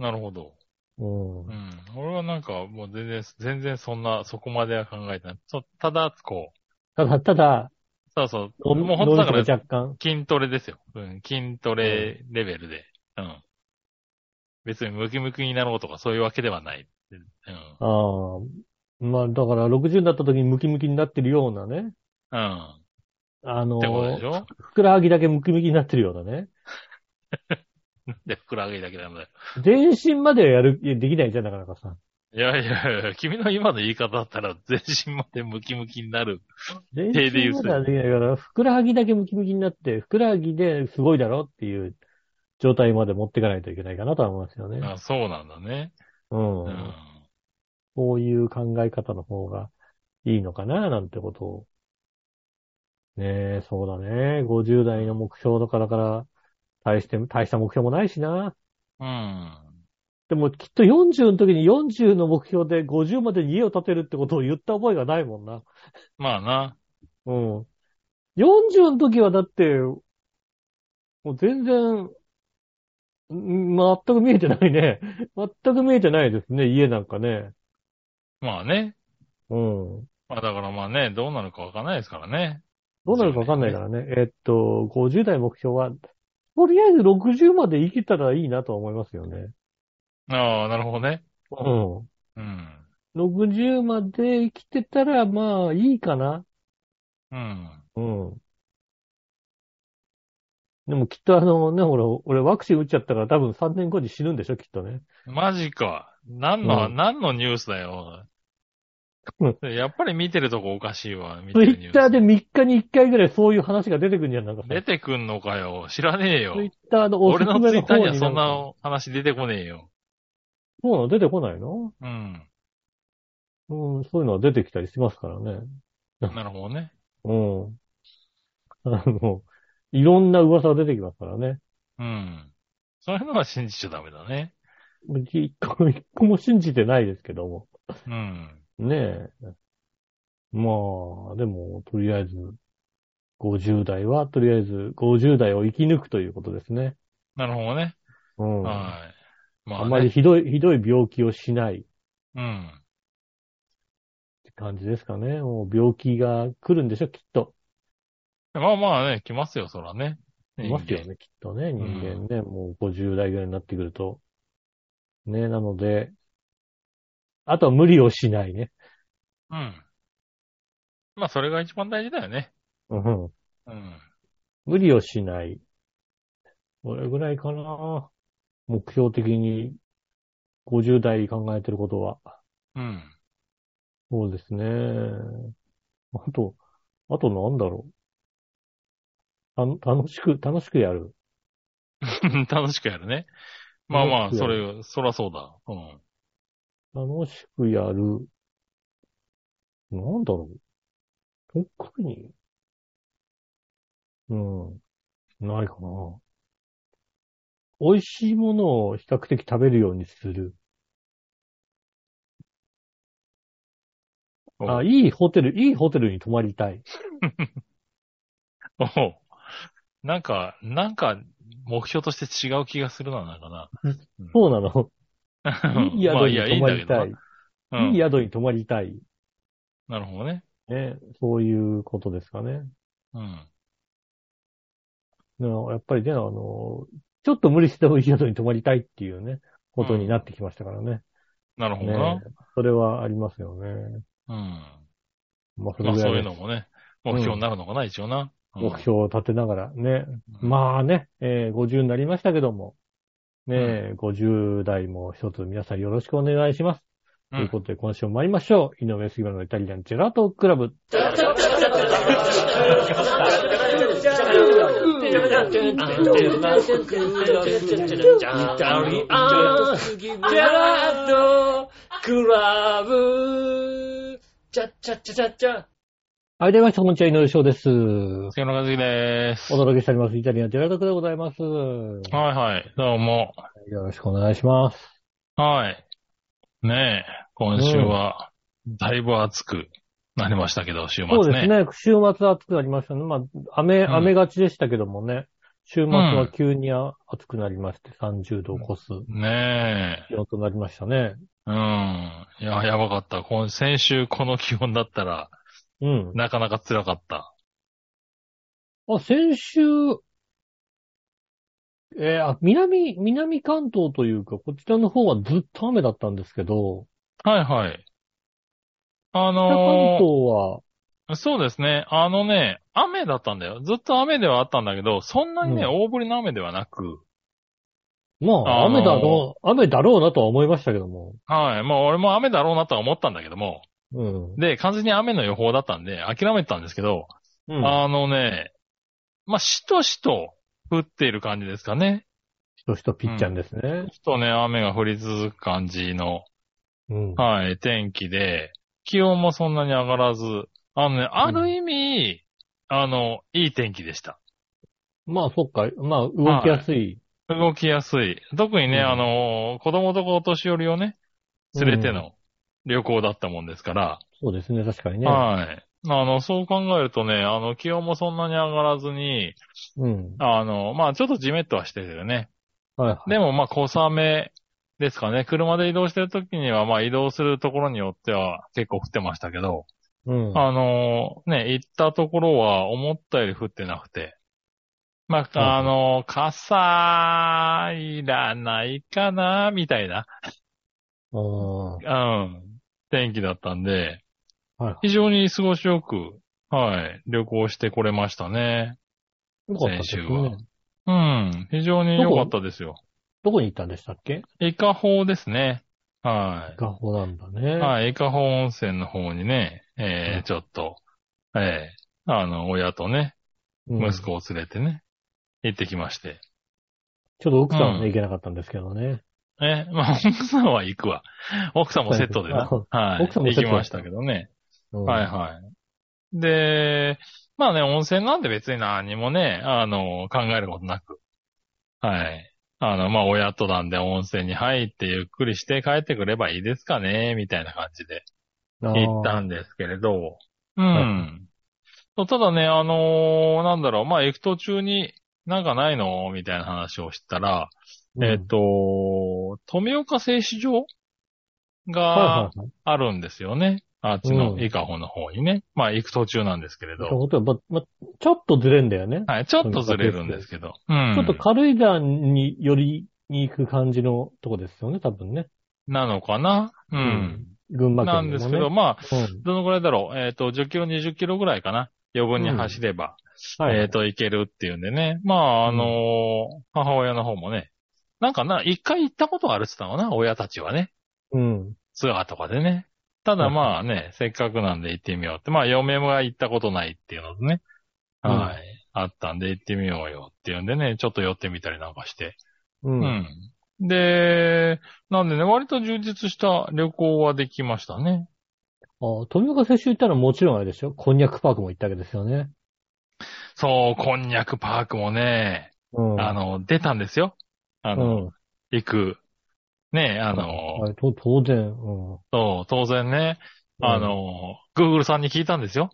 ー、なるほど。うんう。ん。俺はなんか、もう全然、全然そんな、そこまでは考えてない。そただ、こう、ただ、ただ、そうそう。脳もう本当だから若干、筋トレですよ。うん。筋トレレベルで。うん。別にムキムキになろうとかそういうわけではない。うん。ああ、まあだから60になった時にムキムキになってるようなね。うん。あのってことでしょ？ふくらはぎだけムキムキになってるようなね。<laughs> <laughs> で、ふくらはぎだけなんだよ。全身まではやる、できないじゃん、なかなかさ。いやいやいや、君の今の言い方だったら全身までムキムキになる。全身まではできないから、ふくらはぎだけムキムキになって、ふくらはぎですごいだろっていう状態まで持っていかないといけないかなとは思いますよね。あ、そうなんだね。うん。うん。こういう考え方の方がいいのかな、なんてことを。ねえ、そうだね。50代の目標とかだから、大して、大した目標もないしな。うん。でもきっと40の時に40の目標で50までに家を建てるってことを言った覚えがないもんな。まあな。うん。40の時はだって、もう全然、ん全く見えてないね。全く見えてないですね、家なんかね。まあね。うん。まあだからまあね、どうなるかわかんないですからね。どうなるかわかんないからね。えっと、50代目標は、とりあえず60まで生きたらいいなとは思いますよね。ああ、なるほどね。うん。うん。60まで生きてたら、まあ、いいかな。うん。うん。でもきっとあのね、俺、俺ワクチン打っちゃったから多分3年後に死ぬんでしょ、きっとね。マジか。何の、うん何のニュースだよ。やっぱり見てるとこおかしいわ。見ツイッターで3日に1回ぐらいそういう話が出てくるんじゃん、なんかさ。出てくんのかよ。知らねえよツイ。ッターのおす俺のすめのツイッターにはそんな話出てこねえよ。そうなの出てこないの？うん。うん、そういうのは出てきたりしますからね。なるほどね。うん。あの、いろんな噂が出てきますからね。うん。そういうのは信じちゃダメだね。一個一個も信じてないですけども。うん。ねえ。まあ、でも、とりあえず、50代は、とりあえず、50代を生き抜くということですね。なるほどね。うん。はい。まあ、ね、あまりひどい、ひどい病気をしないっうん。て感じですかね。もう病気が来るんでしょ、きっと。まあまあね、来ますよ、そらね。いますよね、きっとね、人間ね。もう50代ぐらいになってくると。ね、なので、あとは無理をしないね。うん。まあ、それが一番大事だよね。うん。うん。無理をしない。これぐらいかな。目標的に50代考えてることは。うん。そうですね。あと、あとなんだろう。た楽しく、楽しくやる。<laughs> 楽しくやるね。まあまあ、それ、そらそうだ。うん。楽しくやる。なんだろう。特に。うん。ないかな。美味しいものを比較的食べるようにする。あ、いいホテル、いいホテルに泊まりたい。<laughs> おうなんか、なんか、目標として違う気がするな、なんかな。<laughs> そうなの。いい宿に泊まりたい。な。うんいい宿に泊まりたい。なるほどね。ね。そういうことですかね。うん。ねやっぱりね、あの、ちょっと無理してもいい宿に泊まりたいっていうね、ことになってきましたからね。なるほどな。ねそれはありますよね。うん。まあ、そまあそういいうのもね、目標になるのかな、一応な。うん目標を立てながらね。うんまあね、えー50になりましたけども、ね、50代も一つ皆さんよろしくお願いします。うんということで今週も参りましょう。井上杉村のイタリアンジェラートクラブ。はい、では、こんにちは、井上翔です。お杉野和樹です。届けしております。イタリアンジェラートクでございます。はいはい。どうも。よろしくお願いします。はい。ねえ、今週は、だいぶ暑くなりましたけど、週末ね。そうですね。週末暑くなりましたね。まあ、雨、ん雨がちでしたけどもね。週末は急にあ暑くなりまして、30度を超すね気温となりましたね。え。うん。いや、やばかった。今先週この気温だったら、うん。なかなか辛かった。あ、先週、えーあ、南、南関東というか、こちらの方はずっと雨だったんですけど、はいはい。あ北関の東は、ーそうですね。あのね、雨だったんだよ。ずっと雨ではあったんだけど、そんなにね、うん大降りの雨ではなく、まあ、あのー雨だろう、雨だろうなとは思いましたけども。はい。まあ俺も雨だろうなとは思ったんだけども、うん。で、完全に雨の予報だったんで、諦めてたんですけど、うん。あのね、まあ、しとしと降っている感じですかね。しとしとピッチャーですね。しとね、雨が降り続く感じの、うん。はい、天気で、気温もそんなに上がらず、あのね、ある意味、あの、いい天気でした。まあ、そっか。まあ、動きやすい。動きやすい。特にね、うんあの、子供とかお年寄りをね、連れての旅行だったもんですから、そうですね、確かにね。はい。あの、そう考えるとね、あの、気温もそんなに上がらずに、うん。あの、まあ、ちょっとジメッとはしてるよね。はいはい。でも、まあ、小雨ですかね。車で移動してる時には、まあ、移動するところによっては結構降ってましたけど、うん。あのね、行ったところは思ったより降ってなくて。まうんあ、あの傘いらないかな、みたいな、ああうん、天気だったんで、はい。非常に過ごしよく、はい、旅行してこれましたね。よかったです先週はね。うん、非常に良かったですよ。どこに行ったんでしたっけ？伊香保ですね。はい。画法なんだね。はい、伊香保温泉の方にね、えーうんちょっと、えーあの、親とね、うん息子を連れてね、行ってきまして。ちょっと奥さんはうんね、行けなかったんですけどね。え、まあ、奥さんは行くわ。奥さんもセットでね。あはい。奥さんもセット行きましたけどね。うんはいはい。で、まあね、温泉なんで別に何もね、あの、考えることなく。はい。あの、まあ、親となんで温泉に入ってゆっくりして帰ってくればいいですかね、みたいな感じで行ったんですけれど。うはん。ただね、あのーなんだろう、まあ、行く途中になんかないの？みたいな話をしたら、うんえっ、と、富岡製糸場はいが。あるんですよね。あっちのうん伊香保の方にね。まあ行く途中なんですけれど。本当はま、ま、ちょっとずれんだよね。はい、ちょっとずれるんですけど。うん。ちょっと軽井沢によりに行く感じのとこですよね、多分ね。なのかな？うん。群馬な県の、ね。んですけど、まあ、うん。どのぐらいだろう？えっ、と、10キロ、20キロぐらいかな？余分に走れば、はい。えっ、と、行けるっていうんでね。まあ、あのー母親の方もね。なんかな、一回行ったことあるって言ったのかな、親たちはね。うん。ツアーとかでね。ただまあね、せっかくなんで行ってみようって。まあ、嫁が行ったことないっていうのでね。うんはい。あったんで行ってみようよっていうんでね、ちょっと寄ってみたりなんかして。う。うんん。で、なんでね、割と充実した旅行はできましたね。あ富岡接種行ったらもちろんあれでしょこんにゃくパークも行ったわけですよね。そう、こんにゃくパークもね、うん。あの、出たんですよ。あうの、ん。行く。ね、あの、はい、と当然。うん。そう、当然ね、あの、Google さんに聞いたんですよ。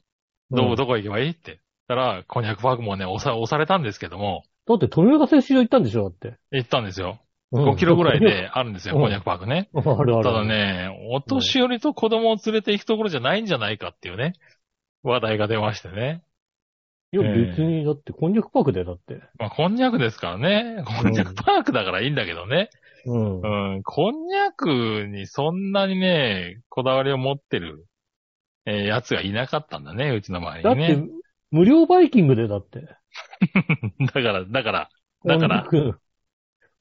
どう、どこ行けばいい？って。たら、こんにゃくパークもね、押さ、押されたんですけども、だって富岡接種場行ったんでしょ？だって。行ったんですよ。うん5キロぐらい。であるんですよ、うんこんにゃくパークね。あるある。ただ。ね、お年寄りと子供を連れて行くところじゃないんじゃないかっていうね、話題が出ましてね。いや、ええ別に、だって、こんにゃくパークだよ、だって。まあ、こんにゃくですからね。こんにゃくパークだからいいんだけどね。うん。うん、こんにゃくにそんなにね、こだわりを持ってる、えーやつがいなかったんだね、うちの周だってりにね。、無料バイキングで、だって。<laughs> だから、だから、だから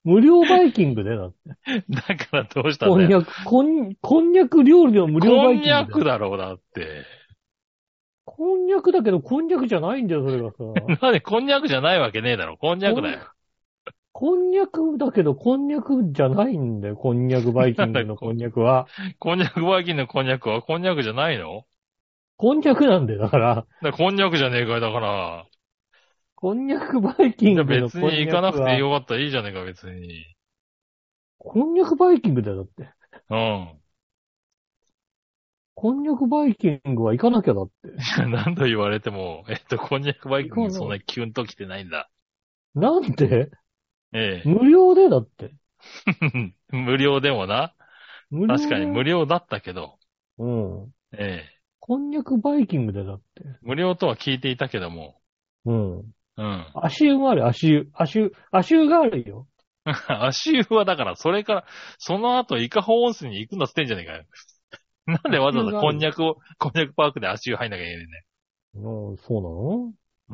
無料バイキングで、だって。<laughs> だからどうしたんだよ。こんにゃく、こん、こんにゃく料理の無料バこんイキングだよ。にゃくだろう、だって。こんにゃくだけど、こんにゃくじゃないんだよ、それがさ。<laughs> なんでこんにゃくじゃないわけねえだろ。こんにゃくだよ。こんにゃくだけど、こんにゃくじゃないんだよ、こんにゃくバイキングのこんにゃくは。こんにゃくバイキングのこんにゃくはこんにゃくじゃないの？こんにゃくなんだよ、だから。だからこんにゃくじゃねえかよ、だから。こんにゃくバイキングのこんにゃくは。別に行かなくてよかったらいいじゃねえか、別に。こんにゃくバイキングだよ、だって。うん。こんにゃくバイキングは行かなきゃだって。<laughs> 何度言われても、えっと、こんにゃくバイキングそんなキュンと来てないんだ。なんで？え無料でだって。え。<laughs> 無料でもな。確かに無料。料だったけど、うん。ええ。こんにゃくバイキングでだって。無料とは聞いていたけども、うん。うん。足湯もある、足湯。足湯、足湯があるよ。<laughs> 足湯はだから、それから、その後、伊香保温泉に行くの捨てんじゃねえかよ。なんでわざわざこんにゃくを、こんにゃくパークで足湯入んなきゃいけないんだよ。うん、そうなの？う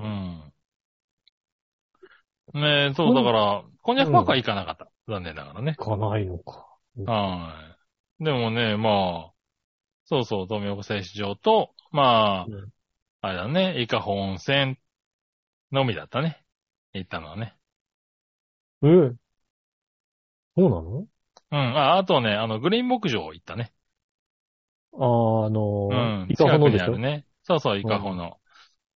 ん。ねえ、そう、だから、こんにゃくパークは行かなかった。残念ながらね。行かないのか。はい。でもね、まあ、そうそう、富岡製糸場と、まあ、うんあれだね、伊香保温泉のみだったね。行ったのはね。え？えそうなの？うん。あ、あとね、あの、グリーン牧場行ったね。あのうー、ん。伊香保のでしょ？ね。そうそう、伊香保の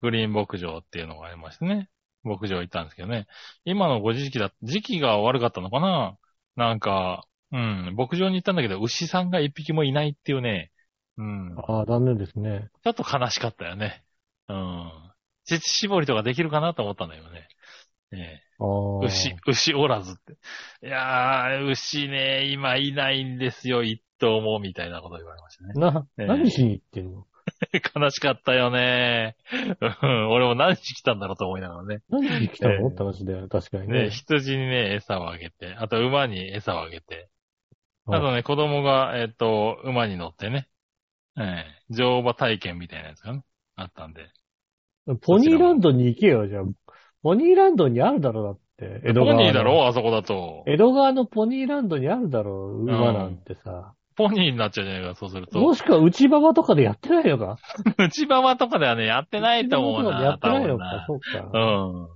グリーン牧場っていうのがありましてね。牧場行ったんですけどね。今のご時期だ、時期が悪かったのかな？なんか、うん、牧場に行ったんだけど、牛さんが一匹もいないっていうね。うん。ああ、残念ですね。ちょっと悲しかったよね。うん。乳搾りとかできるかなと思ったんだけどね。え牛、牛おらずって。いやー、牛ね、今いないんですよ、一頭も、みたいなこと言われましたね。な、ええ何しに行ってんの？<laughs> 悲しかったよね。うん俺も何し来たんだろうと思いながらね。何しに来たええのって話だよ、確かにね、ね。羊にね、餌をあげて、あと馬に餌をあげて、はいあとね、子供が、えっ、と、馬に乗ってね、ええ乗馬体験みたいなやつがね、あったんで。ポニーランドに行けよ、じゃあ。ポニーランドにあるだろ、だって。江戸ポ川の。ニーだろあそこだと。江戸川のポニーランドにあるだろ、馬なんてさ。ポニーになっちゃうじゃないか、そうすると。もしくは内馬場とかでやってないのか？<laughs> 内馬とかではね、やってないと思うな。やってないのか、そうか。分なやっ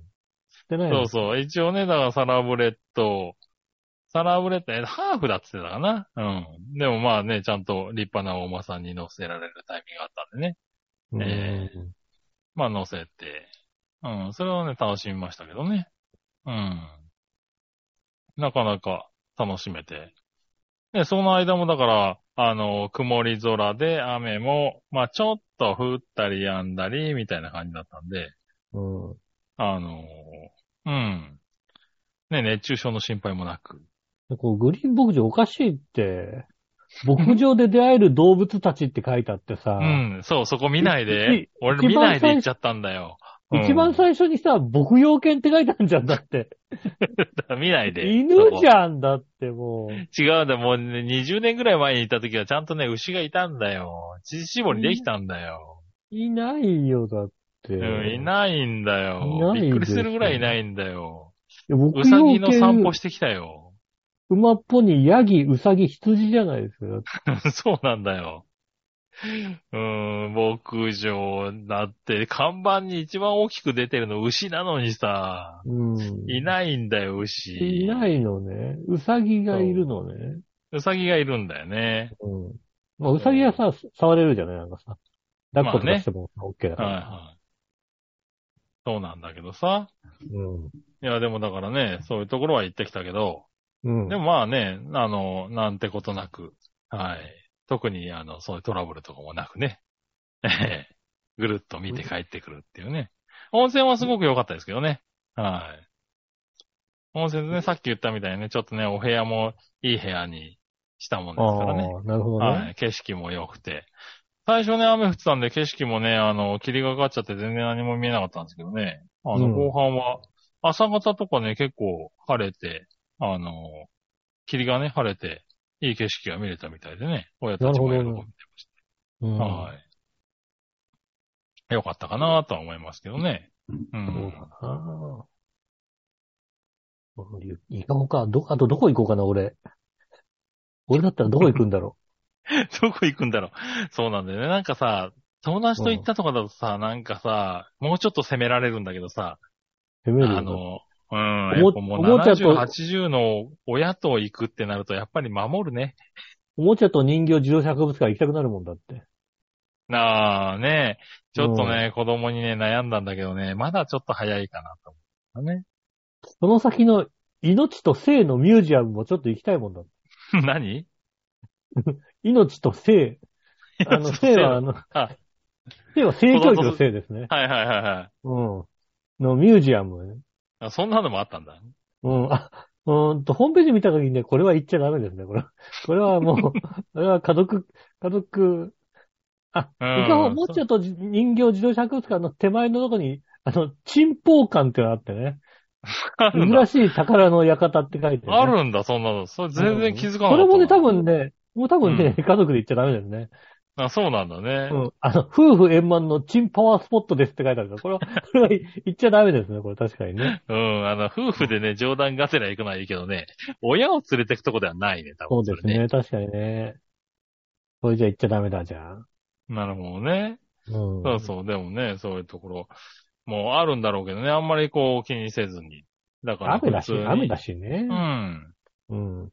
てない。そうそう。一応ね、だからサラブレッド、サラブレッド、えハーフだって言ってたかな。うん。でもまあね、ちゃんと立派なお馬さんに乗せられるタイミングがあったんでね。うんえまあ乗せて、うん、それをね、楽しみましたけどね。うん。なかなか楽しめて。で、その間もだから、あの、曇り空で雨も、まあちょっと降ったり止んだり、みたいな感じだったんで、うん。あの、うん。ね、熱中症の心配もなく。こうグリーン牧場おかしいって、牧場で出会える動物たちって書いてあってさ、うん、そう、そこ見ないいで。俺見ないで行っちゃったんだよ。うん一番最初にさ、牧羊犬って書いてあるじゃんだって。<laughs> 見ないで。犬じゃんだってもう。違うんだよ。もうね、20年ぐらい前にいた時はちゃんとね、牛がいたんだよ。乳搾りできたんだよ。いないよ、だって。うん、いないんだよ。びっくりするぐらいいないんだよ。うさぎの散歩してきたよ。馬っぽにヤギ、ウサギ、羊じゃないですか。<laughs> そうなんだよ。うーん、牧場だって、看板に一番大きく出てるの牛なのにさ、うん。いないんだよ、牛。いないのね。ウサギがいるのね。うさぎがいるんだよね。うん。まあ、ウサギはさ、触れるじゃない？なんかさ。抱っことかしても OK だかはいら。はい。そうなんだけどさ。うん。いや、でもだからね、そういうところは行ってきたけど、うん。でもまあね、あの、なんてことなく、はい。特に、あの、そういうトラブルとかもなくね、<laughs> ええぐるっと見て帰ってくるっていうね。温泉はすごく良かったですけどね。はい。温泉でね、さっき言ったみたいにね、ちょっとね、お部屋もいい部屋にしたもんですからね。ああ、なるほどね。はい。景色も良くて。最初ね、雨降ってたんで景色もね、あの、霧がかかっちゃって全然何も見えなかったんですけどね。あの、うん後半は、朝方とかね、結構晴れて、あの、霧がね、晴れて、いい景色が見れたみたいでね、親たちも喜んでましうん。た。はい。良かったかなとは思いますけどね。うそんう。だなぁ。行こうか。ど、あとどこ行こうかな、俺。俺だったらどこ行くんだろ <laughs> どこ行くんだろう。そうなんだよね。なんかさ、友達と行ったとかだとさ、なんかさ、もうちょっと攻められるんだけどさ、う。攻めるよあの、うん、おもやっぱもうおもちゃと70、80の親と行くってなると、やっぱり守るね。おもちゃと人形自動車博物館行きたくなるもんだって。なあ、ねちょっとね、子供にね、悩んだんだけどね、まだちょっと早いかなと思ったね。その先の命と生のミュージアムもちょっと行きたいもんだ。<laughs> 何？<laughs> 命と生。あの、<laughs> 生は、あの、あ生は性教育の生ですね。はいはいはいはい。うん。のミュージアムね。あそんなのもあったんだ。うん。あ、うーんと、ホームページ見たときにね、これは言っちゃダメですね、これは。これはもう、<laughs> これは家族、家族、あ、もうちょっと人形自動車博物館の手前のとこに、あの、珍宝館ってのがあってね。珍しい宝の館って書いてねあるんだ、そんなの。それ全然気づかなかった。これもね、多分ね、もう多分ね、家族で行っちゃダメですね。あ、そうなんだね。うん。あの、夫婦円満のチンパワースポットですって書いてあるから、これは、<laughs> これは言っちゃダメですね、これ確かにね。うん、あの、夫婦でね、冗談がてら行くのはいいけどね、親を連れてくとこではないね、多分そうですね、確かにね。これじゃ言っちゃダメだ、じゃあ。なるほどね。うん。そうそう、でもね、そういうところ、もうあるんだろうけどね、あんまりこう気にせずに。だから雨だし雨だしね。うん。うん。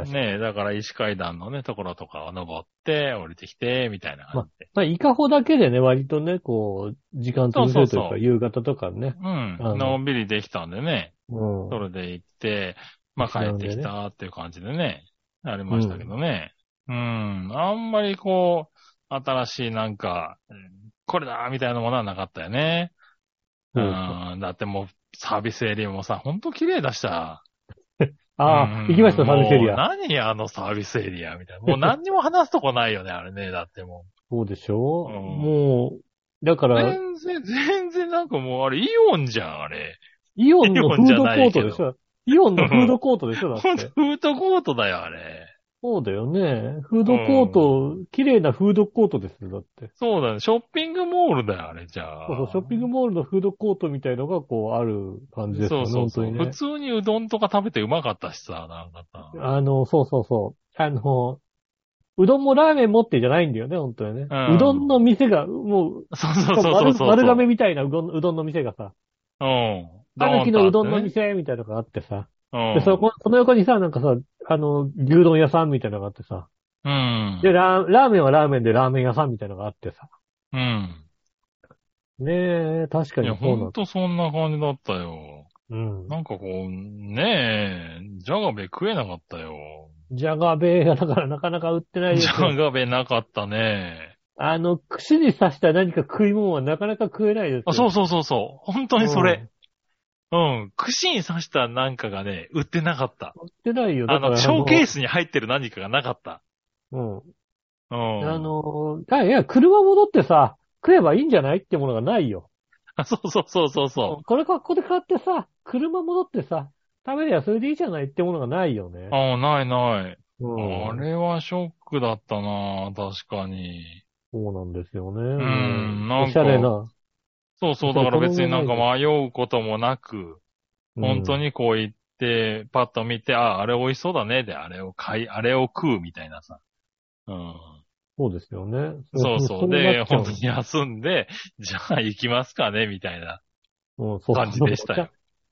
ねえ、だから石階段のね、ところとかを登って、降りてきて、みたいな感じで。まあ、イカホだけでね、割とね、こう、時間潰せるというか、そうそうそう夕方とかね。うん。あののんびりできたんでね、うん。それで行って、まあ帰ってきたっていう感じでね、ありましたけどね。うん。あんまりこう、新しいなんか、うんこれだみたいなものはなかったよね。うそうん。だってもう、サービスエリアもさ、ほんと綺麗だした。ああ、行きました、サービスエリア。何あのサービスエリアみたいな。もう何にも話すとこないよね、あれね。だってもそうでしょ？うんもう、だかう。ら、全然、全然なんかもうあれ、イオンじゃん、あれ。イオンのフードコートでしょ？イオンのフードコートでしょ？だって。<laughs> フードコートだよ、あれ。そうだよね。フードコート、綺麗なフードコートですよ、だって。そうだね。ショッピングモールだよ、あれ、じゃあ。そうそう、ショッピングモールのフードコートみたいのが、こう、ある感じですよね、そうそうそう。ね普。通にうどんとか食べてうまかったしさ、なんかさ。あの、そうそうそう。あの、うどんもラーメンもってじゃないんだよね、本当にね。うんうどんの店が、もう、そうそうそうそう丸そう。丸亀みたいなうどんうどんの店がさ、うん。たぬきのうどんの店みたいなのがあってさ、うん。で、そこ、その横にさ、なんかさ、あの、牛丼屋さんみたいなのがあってさ、うん。で、ラーラーメンはラーメンでラーメン屋さんみたいなのがあってさ。うん。ねえ、確かいや、にそうなんほんとそんな感じだったよ。うん。なんかこう、ねえ、ジャガベ食えなかったよ。じゃがべえがだからなかなか売ってないでジすよャガベなかったね。あの、串に刺した何か食い物はなかなか食えないですよ。あ、そうそうそうそう。本当にそれ。うん。串に刺したなんかがね、売ってなかった。うん。売ってないよ。あの、ショーケース。スに入ってる何かがなかった。うん。うん。あの、いや、車戻ってさ、食えばいいんじゃないってものがないよ。あ、そうそうそうそうそこれか、ここで買ってさ、車戻ってさ、食べりゃそれでいいじゃないってものがないよねう。。あないない。うんあれはショックだったな確かに。そうなんですよね。んなんかおしゃれな。そうそう、だから別になんか迷うこともなく、本当に。にこう言って、パッと見て、あ、あれ美味しそうだね、で、あれを買い、あれを食うみたいなさ。うん。そうですよね。そうそう。なで、本当に休んで、<laughs> じゃあ行きますかね、みたいなうんそう感じでしたよ。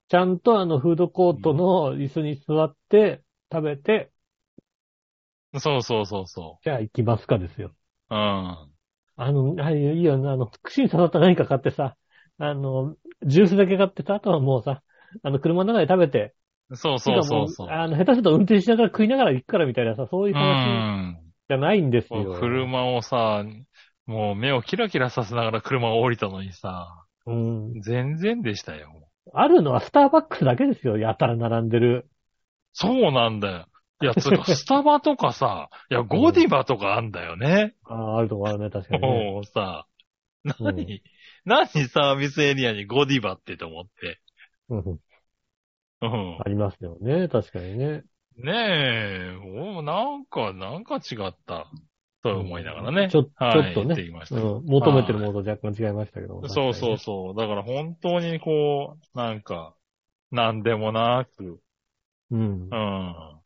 ちゃんとあの、フードコートの椅子に座って、食べて、そうそうそうそじゃあ行きますかですよ。う。うん。あの、あいいよね、あの、串に刺さった何か買ってさ、あの、ジュースだけ買ってさ、あとはもうさ、あの、車の中で食べて、そうそうそうそう。あの、下手すると運転しながら食いながら行くからみたいなさ、そういうう話ん。じゃないんですよ。車をさ、もう目をキラキラさせながら車を降りたのにさ、うん。全然でしたよ。あるのはスターバックスだけですよ、やたら並んでる。そうなんだよ。いや、つうか、<laughs> スタバとかさ、いや、ゴディバとかあんだよね。ああ、あるとこあるね、確かに、ね。もうさ、何、うん何サービスエリアにゴディバってと思って。うんうん。ありますよね、確かにね。ねえ、もうなんか、なんか違った。と思いながらね。ちょはい、ちょっとね言ってきました。うん。求めてるものと若干違いましたけど。そうそうそう。だから本当にこう、なんか、なんでもなく、う。うんう。ん。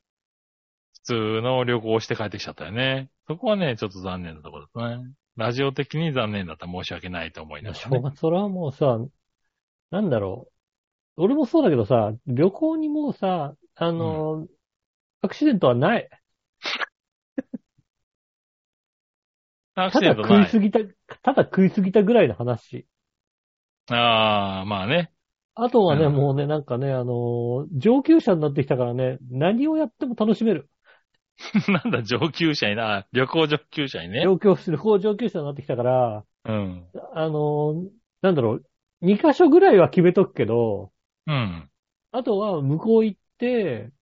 普通の旅行をして帰ってきちゃったよね。そこはね、ちょっと残念なところですね。ラジオ的に残念だったら申し訳ないと思いながら、ね。しょうが、それはもうさ、なんだろう。俺もそうだけどさ、旅行にもうさ、あの、アクシデントはない。アクただシデントない。食いすぎた、ただ食いすぎたぐらいの話。ああ、まあね。あとはね、うんもうね、なんかね、あのー上級者になってきたからね、何をやっても楽しめる。<laughs> なんだ、上級者にな、旅行上級者にね。上級、旅行上級者になってきたから、うん。あのーなんだろう、2箇所ぐらいは決めとくけど、うん。あとは向こう行って、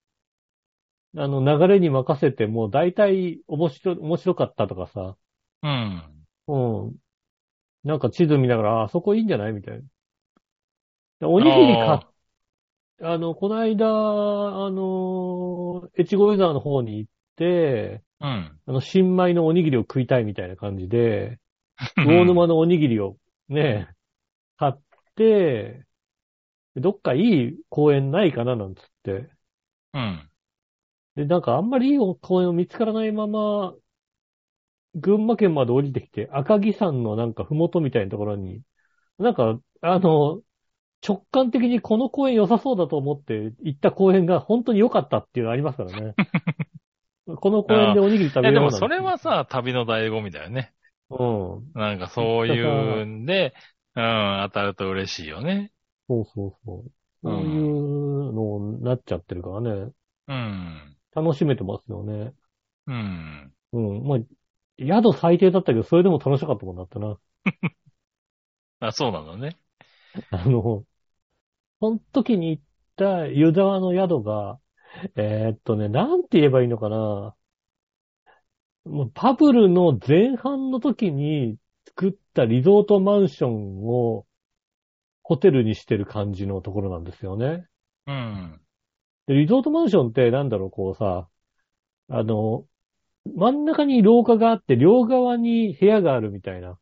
あの、流れに任せて、もう大体面白い、面白かったとかさ、うん。うん。なんか地図見ながら、ああそこいいんじゃないみたいな。おにぎり買っあの、この間、あの、越後湯沢の方に行って、うん。あの、新米のおにぎりを食いたいみたいな感じで、<laughs> 魚沼のおにぎりをね、買って、どっかいい公園ないかななんつって。うん。で、なんかあんまりいい公園を見つからないまま、群馬県まで降りてきて、赤城山のなんか麓みたいなところに、なんか、あの、直感的にこの公園良さそうだと思って行った公園が本当に良かったっていうのありますからね。<laughs> この公園でおにぎり食べようなんてもそれはさ、旅の醍醐味だよね。うん。なんかそういうんで、うん、当たると嬉しいよね。そうそうそう。そういうのになっちゃってるからね。うん。楽しめてますよね。うん。うん。まあ、宿最低だったけど、それでも楽しかったもんだったな。<laughs> あ、そうなんだね。あの、その時に行った湯沢の宿が、<laughs> えーっとね、なんて言えばいいのかな。もうパブルの前半の時に作ったリゾートマンションをホテルにしてる感じのところなんですよね。うん。で、リゾートマンションってなんだろう、こうさ、あの、真ん中に廊下があって、両側に部屋があるみたいな。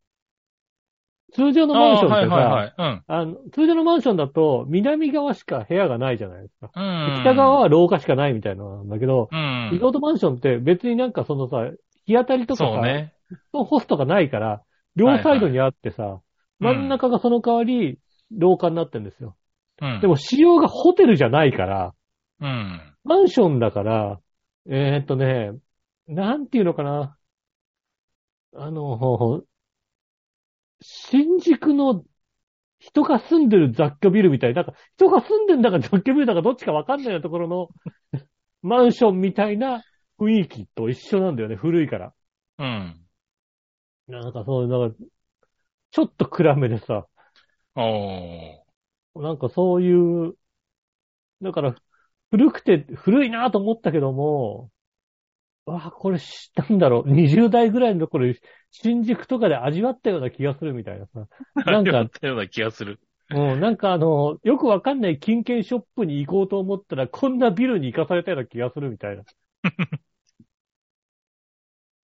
通常のマンションってさ、あはいはいはい。通常のマンションだと、南側しか部屋がないじゃないですか。うん。北側は廊下しかないみたいなのなんだけど、うん。リゾートマンションって別になんかそのさ、日当たりとかさ、ね。ホストがないから、両サイドにあってさ、真ん中がその代わり、廊下になってるんですよ。うん。でも、仕様がホテルじゃないから、うん。マンションだから、えーっとね、なんていうのかな。あの、新宿の人が住んでる雑居ビルみたいな、なんか人が住んでんだか雑居ビルだかどっちかわかんないようなところの <laughs> マンションみたいな雰囲気と一緒なんだよね、古いから。うん。なんかそういう、なんか、ちょっと暗めでさ、おー。なんかそういう、だから、古くて、古いなと思ったけども、わあ、これ、しなんだろう、20代ぐらいのこれ、新宿とかで味わったような気がするみたいなさ。なんかやっ、たような気がする。うん、なんかあの、よくわかんない金券ショップに行こうと思ったら、こんなビルに行かされたような気がするみたいな。<laughs>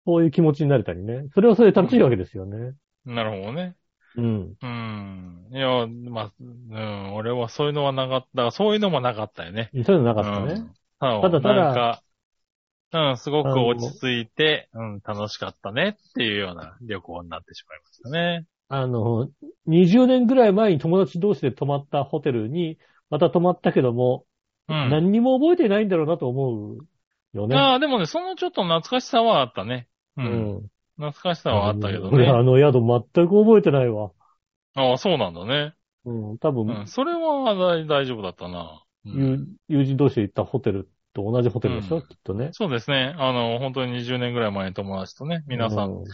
そういう気持ちになれたりね。それはそれで楽しいわけですよね。なるほどね。うん。うん。いや、まあ、うん、俺はそういうのはなかった。そういうのもなかったよね。そういうのなかったね。うんたただただなんか、うん、すごく落ち着いて、うん、楽しかったねっていうような旅行になってしまいましたね。あの、20年ぐらい前に友達同士で泊まったホテルに、また泊まったけども、うん。何にも覚えてないんだろうなと思うよね。ああ、でもね、そのちょっと懐かしさはあったね。う。うんん。懐かしさはあったけど俺あね。の宿全く覚えてないわ。ああ、そうなんだね。うん。多分、うん。それは大大丈夫だったな。うん友友人同士で行ったホテルと同じホテルでしょ、うんきっとね。そうですね。あの、本当に20年ぐらい前に友達とね、皆さん、う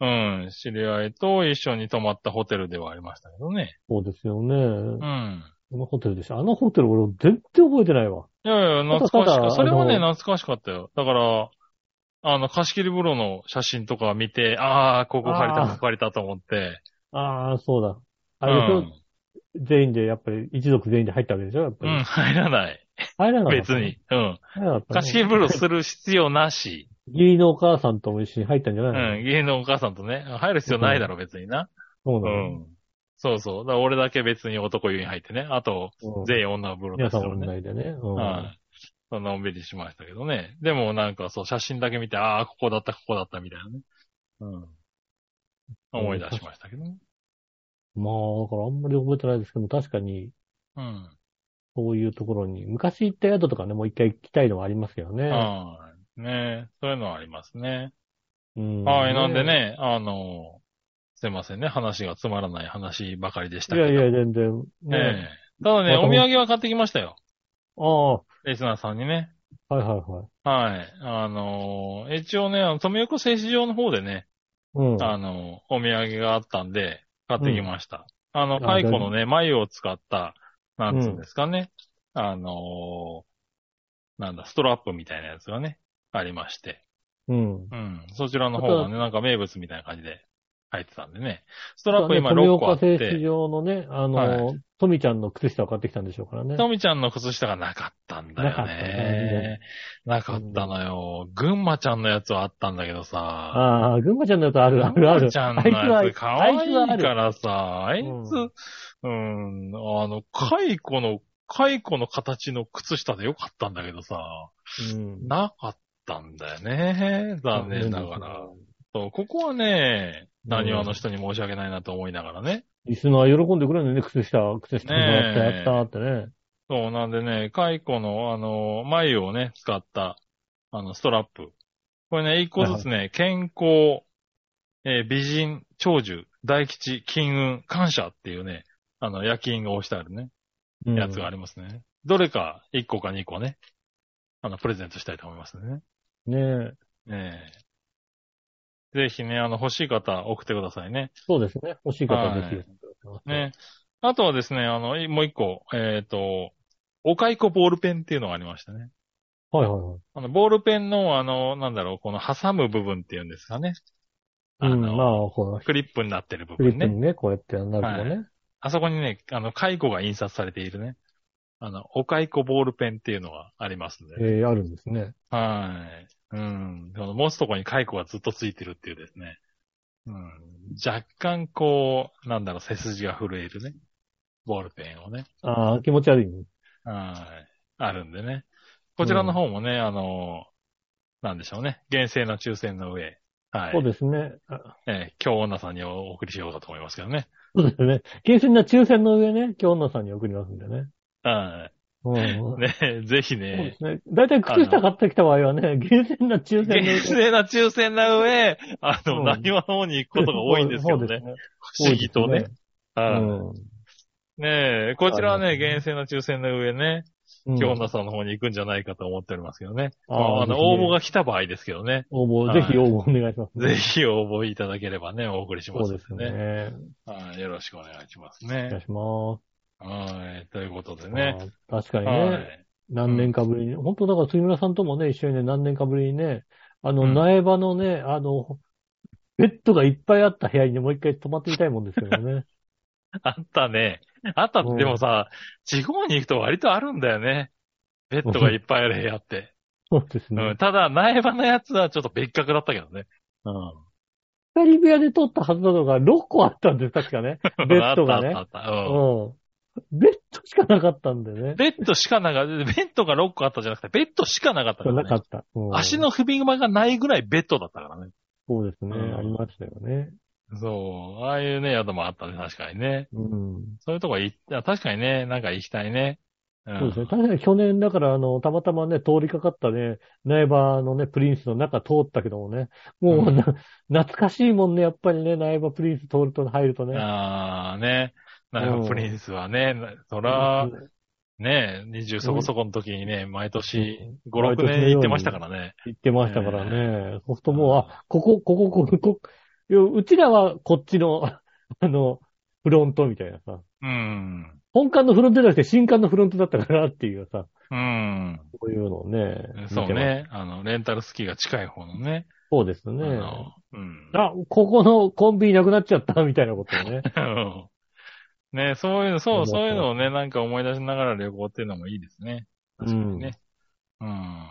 うん、知り合いと一緒に泊まったホテルではありましたけどね。そうですよね。うん。あのホテルでしょ？あのホテル俺全然覚えてないわ。いやいや、懐かしかった。ただただそれはね、懐かしかったよ。だから、あの、貸し切り風呂の写真とか見て、ああ、ここ借りた、ここ借りたと思って。ああ、そうだ。あうれでしょ、ん。全員で、やっぱり一族全員で入ったわけでしょ？やっぱり。うん、入らない。入らなかった別に。うん。貸し切り風呂する必要なし。義理のお母さんとも一緒に入ったんじゃうないの、ん。家のお母さんとね、入る必要ないだろ、別にな。そうなの、うん。そうそう。だ俺だけ別に男湯に入ってね。あと、うん全員女風呂で皆さんすよね。問題でね。うんはい。そんなのんびりしましたけどね。でもなんかそう、写真だけ見て、ああ、ここだった、ここだった、みたいなね。うん。思い出しましたけどね。まあ、だからあんまり覚えてないですけど、確かに、うん。そういうところに、昔行った宿とかね、もう一回行きたいのはありますけどね。はい。ねそういうのはありますね。うんはい。なんで。ね、あの、すいませんね。話がつまらない話ばかりでしたけど。いやいや、全然、ね、えただね、またお土産は買ってきましたよ。あリスナーさんにね。あ、はいはいはい。はい。あのー一応ね、あの、富岡製糸場の方でね、うん。あの、お土産があったんで、買ってきました。あの、あ蚕のね、眉を使った、なんつうんですかね。あのーなんだ、ストラップみたいなやつがね、ありまして。うん。うん。そちらの方がね、なんか名物みたいな感じで入ってたんでね。ストトラップ今6個あって、場のね、あはの、トミちゃんの靴下を買ってきたんでしょうからね。トミちゃんの靴下がなかったんだよねね。なかったのよ。群馬ちゃんのやつはあったんだけどさ。ああ、群馬ちゃんのやつあるあるある。群馬ちゃんのやつ可愛いからさ、あいつ、うん、あの、蚕の、蚕の形の靴下でよかったんだけどさ、うん。なかったんだよね。残念ながら。そう、ここはね、何話の人に申し訳ないなと思いながらね。リスナー喜んでくれるんだよね、靴下、靴下もらった、ねえやったーってね。そう、なんでね、蚕の、あの、眉をね、使った、あの、ストラップ。これね、一個ずつね、健康、えー美人、長寿、大吉、金運、感謝っていうね、あの、夜勤が押してあるね、うんやつがありますね。どれか、1個か2個ね、あの、プレゼントしたいと思いますね。ねえ。ねえ。ぜひね、あの、欲しい方、送ってくださいね。そうですね。欲しい方はぜはいひ。ね。あとはですね、あの、いもう一個、えっ、と、おかいこボールペンっていうのがありましたね。はいはいはい。あの、ボールペンの、あの、なんだろう、この挟む部分っていうんですかね。あうん、の、まあ、ほら、クリップになってる部分ね。ップにね、こうやってなるとね。あそこにね、あの、蚕が印刷されているね。あの、おかいこボールペンっていうのがありますんで。ええあるんですね。はい。うん。持つとこに蚕がずっとついてるっていうですね。うん。若干こう、なんだろう、背筋が震えるね。ボールペンをね。ああ、気持ち悪いね。はい。あるんでね。こちらの方もね、あの、なんでしょうね。厳正な抽選の上。はい。そうですね。あえー今日女さんにお送りしようかと思いますけどね。そうですね。厳正な抽選の上ね、今日のさんに送りますんでね。はうん。い。ね、ぜひそうでね、すね。だいたい靴下買ってきた場合はね、厳正な抽選の厳正な抽選な上、あの、うん何話の方に行くことが多いんですけどね。ね。不思議とね。はいうん。ねえ、こちらはね、厳正な抽選の上ね、うん今日女さんの方に行くんじゃないかと思っておりますけどね。あまあ、あの、応募が来た場合ですけどね。応募、はいぜひ応募お願いします、ぜひ応募いただければね、お送りしまそうですね。ね。はい、よろしくお願いしますお願いね。します。はい、ということでね。確かにはね、い。何年かぶりに、本当だから杉村さんともね、一緒にね、何年かぶりにね、あの、うん苗場のね、あの、ベッドがいっぱいあった部屋にねもう一回泊まってみたいもんですけどね。<laughs> あったね。あったって、でもさ、地方に行くと割とあるんだよね。ベッドがいっぱいある部屋って。そうですねうん。。ただ、苗場のやつはちょっと別格だったけどね。うん。二人部屋で撮ったはずなのが6個あったんです、確かね。<laughs> ベッドがねあったあったあった。うん。うん。ベッドしかなかったんでね。ベッドしかなかった。ベッドが6個あったじゃなくて、ベッドしかなかったからねなかった。うん足の踏み間がないぐらいベッドだったからね。そうですね。うんありましたよね。そう。ああいうね、宿もあったね、確かにね。うん。そういうとこ行っあ確かにね、なんか行きたいね。うんそうですね。確かに去年だから、あの、たまたまね、通りかかったね、苗場のね、プリンスの中通ったけどもね、もうな、懐かしいもんね、やっぱりね、苗場プリンス通ると入るとね。ああ、ね。なプリンスはね、なそら、ね、二十そこそこの時にね、毎年5、6毎年行ってましたからね。行ってましたからね。そうするともう、あ、ここ、ここ、ここ、ここ、うちらはこっちの、<laughs> あの、フロントみたいなさ。うん。本館のフロントじゃなくて新館のフロントだったからっていうさ、うん。そういうのをね。そう。ね。あの、レンタルスキーが近い方のね。そうですあね。の、うん。あ、ここのコンビニなくなっちゃったみたいなことをね。<laughs> ね、そういうの、そう、そういうのをね、なんか思い出しながら旅行っていうのもいいですね。確かにね。うん。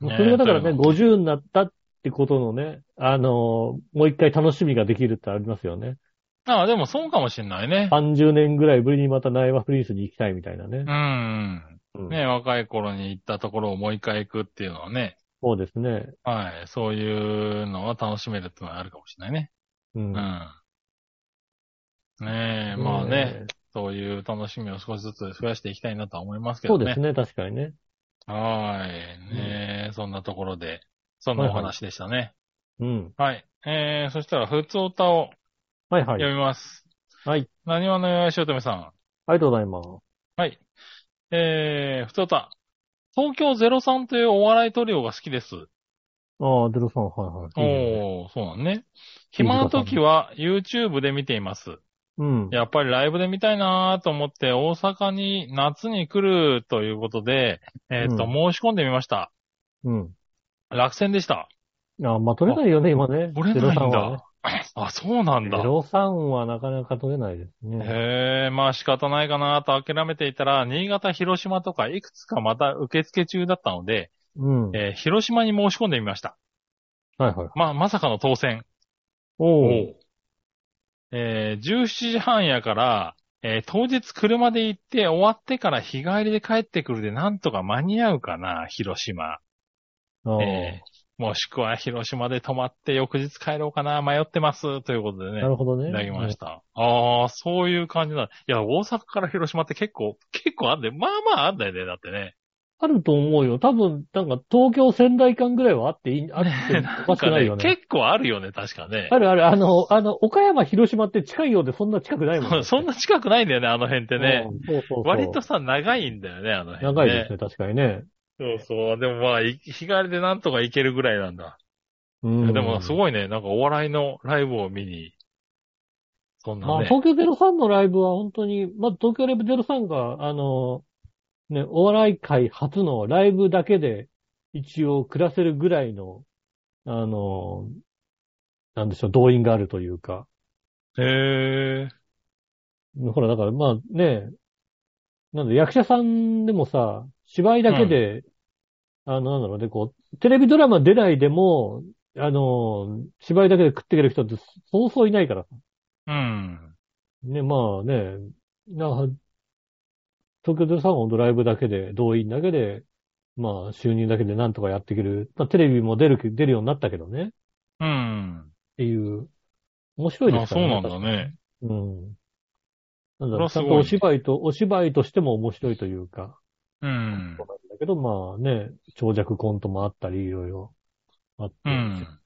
ねそれがだからね、そういうの50になったってことのね、あのーもう一回楽しみができるってありますよね。ああ、でもそうかもしんないね。30年ぐらいぶりにまたナイバープリンスに行きたいみたいなねう。ん。うんね、若い頃に行ったところをもう一回行くっていうのはね、そうですね。はい、そういうのは楽しめるっていうのはあるかもしれないね。うん。うん。ねえ、まあね、そういう楽しみを少しずつ増やしていきたいなとは思いますけどね。そうですね、確かにね。はい。ねえ、そんなところで、そんなお話でしたね。うん。はい。えー、そしたら、ふつおたをはいはい。読みます。はい。何話のよやしおとめさん。ありがとうございます。はい。えー、ふつおた。東京03というお笑いトリオが好きです。ああ、ゼロさん、はいはい。おー、そうなんね。暇な時は YouTube で見ています。うん。やっぱりライブで見たいなーと思って大阪に夏に来るということで、えっ、と、う申し込んでみました。うん。落選でした。あまあ、取れないよね、今ね。取れないん03はねだ。あ、そうなんだ。03はなかなか取れないですね。へえ、まあ仕方ないかなと諦めていたら、新潟、広島とかいくつかまた受付中だったので、うん。えー広島に申し込んでみました。はいはい。まあ、まさかの当選。おー。えー17時半やから、えー当日車で行って終わってから日帰りで帰ってくるでなんとか間に合うかな、広島。えーもしくは広島で泊まって翌日帰ろうかな、迷ってます。ということでねな。るほどね。いただきました。ああ、そういう感じだ。いや、大阪から広島って結構、結構あんだよ。まあまああんだよね、だってね。あると思うよ。多分、なんか東京仙台間ぐらいはあっていい、あっておかしくないよね。結構あるよね、確かねあ。るある。あの、あの、岡山、広島って近いようでそんな近くないもんね。<laughs> そんな近くないんだよね、あの辺ってね。うんそうそう。割とさ、長いんだよね、あの辺、ね。長いですね、確かにね。そうそう。でもまあ、い日帰りでなんとか行けるぐらいなんだ。うん。でも、すい。ごいね、なんかお笑いのライブを見に、そんなまあ、ね。東京03のライブは本当に、まず東京ライブ03が、あの、ね、お笑い界初のライブだけで一応暮らせるぐらいの、あの、なんでしょう、動員があるというか。へえ。ほら、だからまあね、なんだ、役者さんでもさ、芝居だけで、あの、なんだろうね、こう、テレビドラマ出ないでも、あの、芝居だけで食っていける人ってそうそういないからさ。うん。ね、まあね、な東京03はドライブだけで、動員だけで、まあ収入だけでなんとかやっていける。まあテレビも出る、出るようになったけどね。っうん。ていう、面白いですね。あそうなんだね。うん。なんだろう、ちゃんとお芝居と、お芝居としても面白いというか。うんそう。なんだけど、まあね、長尺コントもあったり、いろいろあって、うん。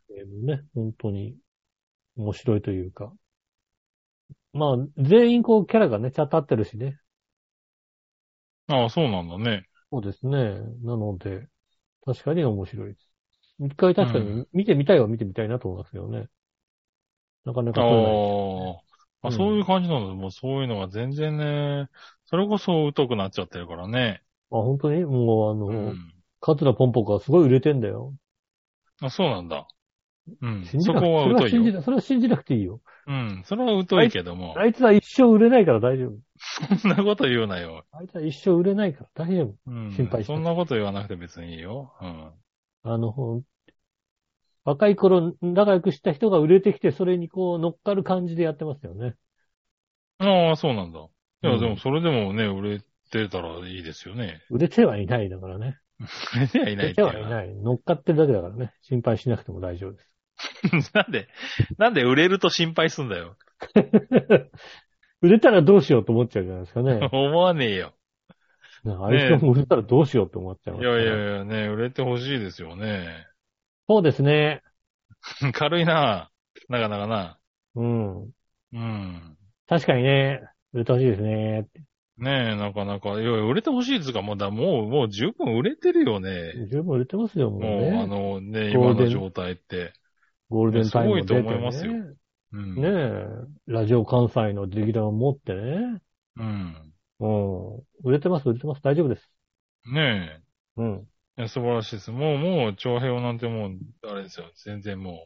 ね、本当に面白いというか。まあ、全員こうキャラがね、ちゃんと合ってるしね。ああ、そうなんだね。そうですね。なので、確かに面白いです。一回確かうに見てみたいは見てみたいなと思いますよね。なかなかあ撮れないあ。あ、うんそういう感じなんだ。もうそういうのが全然ね、それこそ疎くなっちゃってるからね。あ、本当に？もうあの、うん。カツラポンポンがすごい売れてんだよ。あ、そうなんだ。うん。信じなくそこは疎いよ。信じな、それは信じなくていいよ。うん。それは疎いけども。あいつは一生売れないから大丈夫。そんなこと言うなよ。あいつは一生売れないから大丈夫。うん。心配してそんなこと言わなくて別にいいよ。うん。あの、若い頃仲良くした人が売れてきて、それにこう乗っかる感じでやってますよね。ああ、そうなんだ。いや、うんでもそれでもね、売れてたらいいですよね。売れてはいないだからね。<laughs> 売れてはい売れないっていうのはてはいない。乗っかってるだけだからね。心配しなくても大丈夫です。<laughs> なんで、なんで売れると心配すんだよ。<laughs> 売れたらどうしようと思っちゃうじゃないですかね。<laughs> 思わねえよ。あいつも売れたらどうしようと思っちゃいますからいやいやいやね、売れてほしいですよね。そうですね。軽いな。なかなかな。うん。うん。確かにね、売れてほしいですね。ねえ、なかなか。いや、売れてほしいですかもうだ、もう、もう十分売れてるよね。十分売れてますよ、もうもう、ね。あのね、今の状態って。ゴールデンタイムも出て、ね。すごいと思いますようん。ねえ。ラジオ関西のレギュラーを持ってね。うん。うん。売れてます、売れてます。大丈夫です。ねうん。え。いや素晴らしいです。もう、もう、長平なんてもう、あれですよ。全然も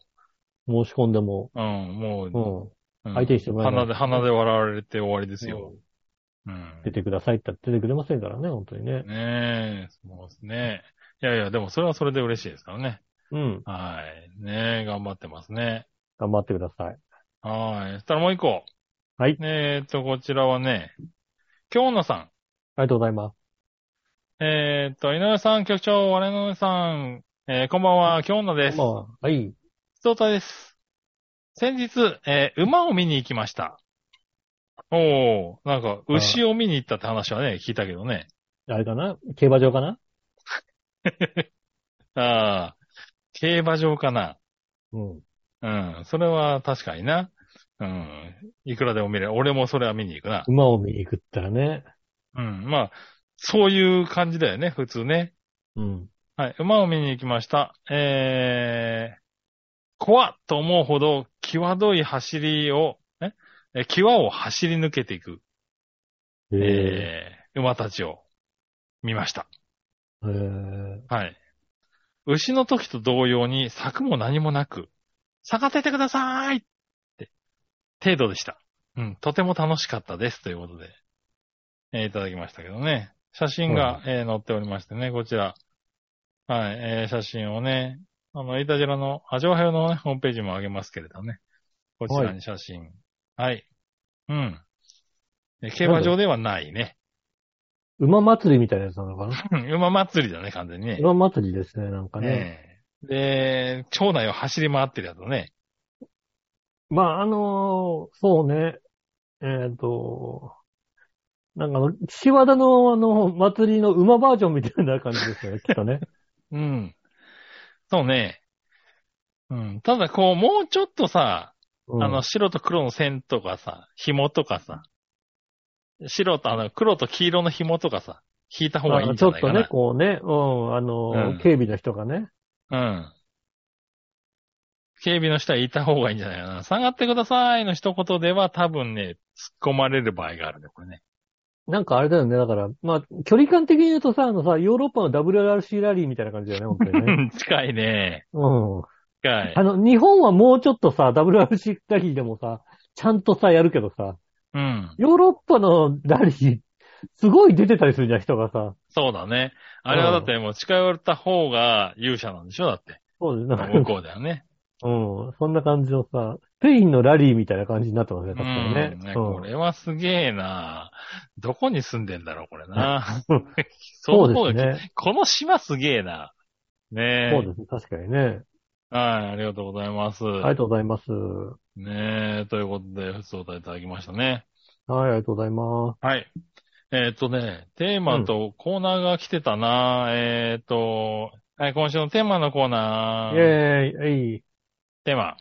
申し込んでも。う、うん、もう、うん。うん相手にしてもらえない鼻で、鼻で笑われて終わりですよ。うん。出てくださいって言ったら出てくれませんからね、本当にね。ねえ、そうですね。いやいや、でもそれはそれで嬉しいですからね。うん。はい。ねえ、頑張ってますね。頑張ってください。はい。そしたらもう一個。はい。えーっと、こちらはね、京野さん。ありがとうございます。えーっと、井上さん、局長、我のさん、えーこんばんは、京野です。まあ、はい。ストです。先日、えー馬を見に行きました。おー、なんか、牛を見に行ったって話はね、聞いたけどね。あれかな？競馬場かな？<laughs> ああ、競馬場かな。うん。うん、それは確かにな。うん。いくらでも見れる。俺もそれは見に行くな。馬を見に行くったらね。うん。まあ、そういう感じだよね、普通ね。うん。はい。馬を見に行きました。えー、怖っと思うほど、際どい走りを、え？え際を走り抜けていく、えー、えー、馬たちを見ました。えー、はい。牛の時と同様に柵も何もなく、下がっててくださいって、程度でした。うん、とても楽しかったです。ということで、えーいただきましたけどね。写真が、えー載っておりましてね、こちら。はい、えー写真をね、あの、イタジラの、アジョアヘヨのね、ホームページも上げますけれどね。こちらに写真。はい。うん。え競馬場ではないね。馬祭りみたいなやつなのかな？う <laughs> ん馬祭りだね、完全にね。馬祭りですね、なんかね。で、町内を走り回ってるやつね。まあ、あのーそうね。えっ、と、なんかあの、岸和田のあの、祭りの馬バージョンみたいな感じですよね、<laughs> きっとね。うん。そうね。うん。ただ、こう、もうちょっとさ、うん、あの、白と黒の線とかさ、紐とかさ、白と、あの、黒と黄色の紐とかさ、引いた方がいいんじゃないかな。ちょっとね、こうね、うん、あのーうん警備の人がね。うん。警備の人は言った方がいいんじゃないかな。下がってくださいの一言では多分ね、突っ込まれる場合があるね、これね。なんかあれだよね、だから、まあ、距離感的に言うとさ、あのさ、ヨーロッパの WRC ラリーみたいな感じだよね、本当にね。<laughs> 近いね。うん。近いあ。の、日本はもうちょっとさ、WRC ラリーでもさ、ちゃんとさ、やるけどさ、うん。ヨーロッパのラリー、すごい出てたりするじゃん、人がさ。そうだね。あれはだってもう近寄った方が勇者なんでしょだって。そうですね。向こうだよね。<laughs> うん。そんな感じのさ、スペインのラリーみたいな感じになってますね、う確かにねん。。ねうんこれはすげえなどこに住んでんだろう、これな <laughs> そうですね。この島すげえな。ねえ。そうですね、確かにね。はい、ありがとうございます。ありがとうございます。ねえ、ということで、普通お答えいただきましたね。はい、ありがとうございます。はい。えーっとね、テーマとコーナーが来てたな、えーっと、はい、今週のテーマのコーナー。ェーイ、えい。テーマ。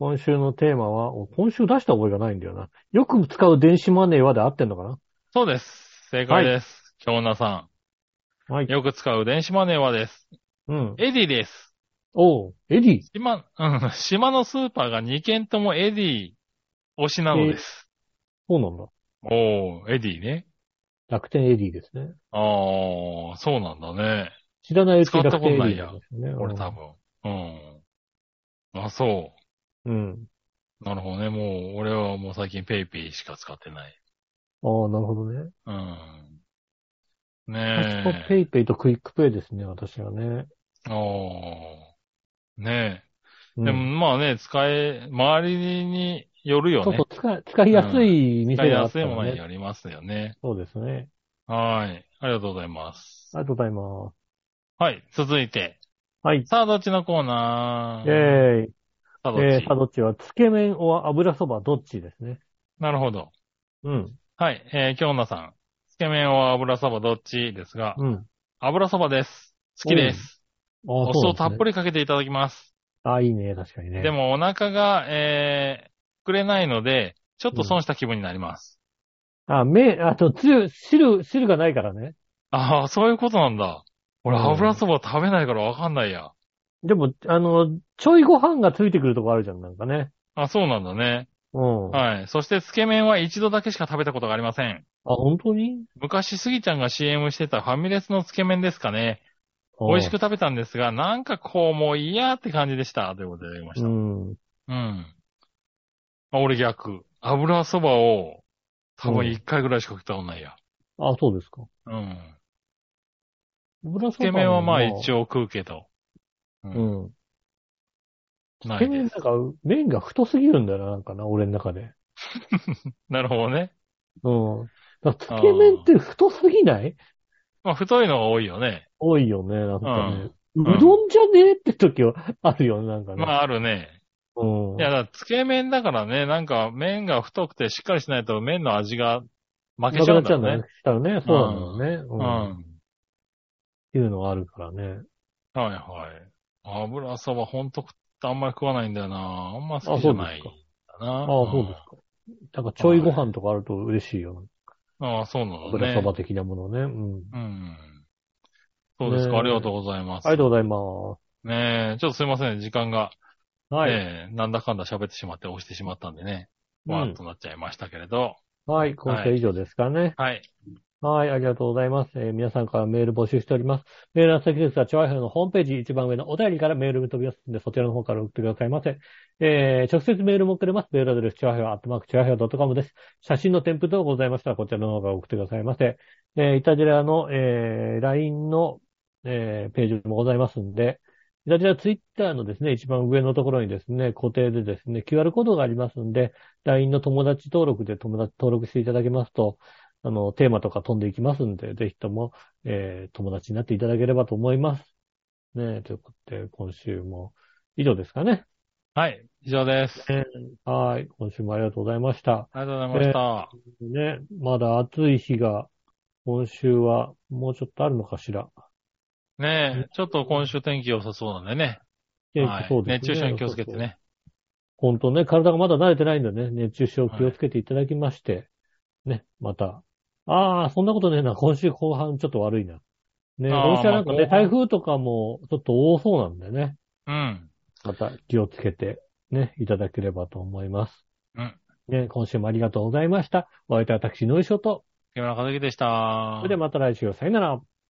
今週のテーマは、お今週出した覚えがないんだよな。よく使う電子マネーはで合ってんのかな？そうです。正解です。京奈さはいん。。よく使う電子マネーはです。うん。 Edy です。おう、 Edy。島、うん、<laughs> 島のスーパーが2軒とも Edy推しなのです。そうなんだ。おー、 Edy ね。楽天 Edy ですね。あー、そうなんだね。知らないうちに使った楽天 Edy ことないや。俺多分。うん。あ、そうん。う。なるほどね。もう、俺はもう最近 PayPay しか使ってない。ああ、なるほどね。うん。確ねかペイペイと QUICPay ですね、私はね。え。あー。ねうんえ。でもまあね、使え、周りによるよねそうそう。、使い、使いやすい店使いがあったらやすいものにね。よりますよね。そうですね。はい。ありがとうございます。ありがとうございます。はい。続いて。はい。さあ、どっちのコーナー？えーイ。さあ、どっち、えー、さあどっちは、つけ麺お油そばどっちですね。なるほど。うん。はい。えー、京奈さん。つけ麺は油そばどっちですが、うん。油そばです。好きです。あお酢をたっぷり。りかけていただきます。あ、いいね、確かにね。で、もお腹が、えー、くれないので、ちょっと損した気分になります。あ、麺、あと、つゆ、汁、汁がないからね。ああ、そういうことなんだ。俺、うん油そば食べないからわかんないや。でも、あの、ちょいご飯がついてくるとこあるじゃん、なんかね。あ、そうなんだね。うん。あ、はい。そして、つけ麺は一度だけしか食べたことがありません。本当に？昔、スギちゃんが CM してたファミレスのつけ麺ですかね。美味しく食べたんですが、なんかこう、もう嫌って感じでした。ということでやりました。ううん。ん。あ俺逆。油そばを、多分一回ぐらいしか食ったことないや。あ、そうですか。うん。油そつけ麺はまあ一応。応食うけど。う。うんん。つないです。け麺なんか、麺が太すぎるんだよな、なんかな、俺の中で。<laughs> なるほどね。うん。つけ麺って太すぎない？まあ太いのが多いよね。多いよね、なんかね。ううんどんじゃね？えって時はあるよね、なんかね。まああるね。うん。いや、だつけ麺だからね、なんか麺が太くてしっかりしないと麺の味が負けちゃうんだろうねなっちゃうんだね。。したらね、そうなんだよね。う。うんん。っていうのがあるからね。はいはい。油そばほんと食ってあんまり食わないんだよな。あんま好あきじゃない。そうな。ああ、そうですか。なんかちょいご飯とかあると嬉しいよ。ああ、そうなのね油そ。ば的なものね。うん。うん。そうですか、ありがとうございます。ありがとうございまねえ、ちょっとすいません、時間が、す。はい。ええなんだかんだ喋ってしまって押してしまったんでね、うんわーっとなっちゃいましたけれど、はい。今週は以上ですかね。はい。はい、ありがとうございます。えー皆さんからメール募集しております。メールの先ですが、チョアヘアのホームページ一番上のお便りからメールが飛びますので、そちらの方から送ってくださいませ。えー直接メールも送れます。メールアドレス、チョアヘア、アットマーク、チョアヘア .com です。写真の添付等ございましたら、こちらの方から送ってくださいませ。えーイタジラの、えー LINE の、えーページもございますんで、イタジラツイッターのですね、一番上のところにですね、固定でですね、QR コードがありますんで、LINE の友達登録で友達登録していただけますと、あの、テーマとか飛んでいきますんで、ぜひとも、えー友達になっていただければと思います。ねえ、ということで、今週も以上ですかね。はい、以上です。ねはい。今週もありがとうございました。ありがとうございました。ね、まだ暑い日が、今週はもうちょっとあるのかしら。ねえ、ちょっと今週天気良さそうなんでね。はいそうですね熱中症に気をつけてね。本当ね、体がまだ慣れてないんでね、熱中症気をつけていただきまして、ね、また。ああ、そんなことねえな、今週後半ちょっと悪いな。ね、あー今週はなんかね、台風とかもちょっと多そうなんでね、うん。また気をつけてね、いただければと思います。うん。ね、今週もありがとうございました。お相手は私、ノイショと。木村和樹でした。それではまた来週、さよなら。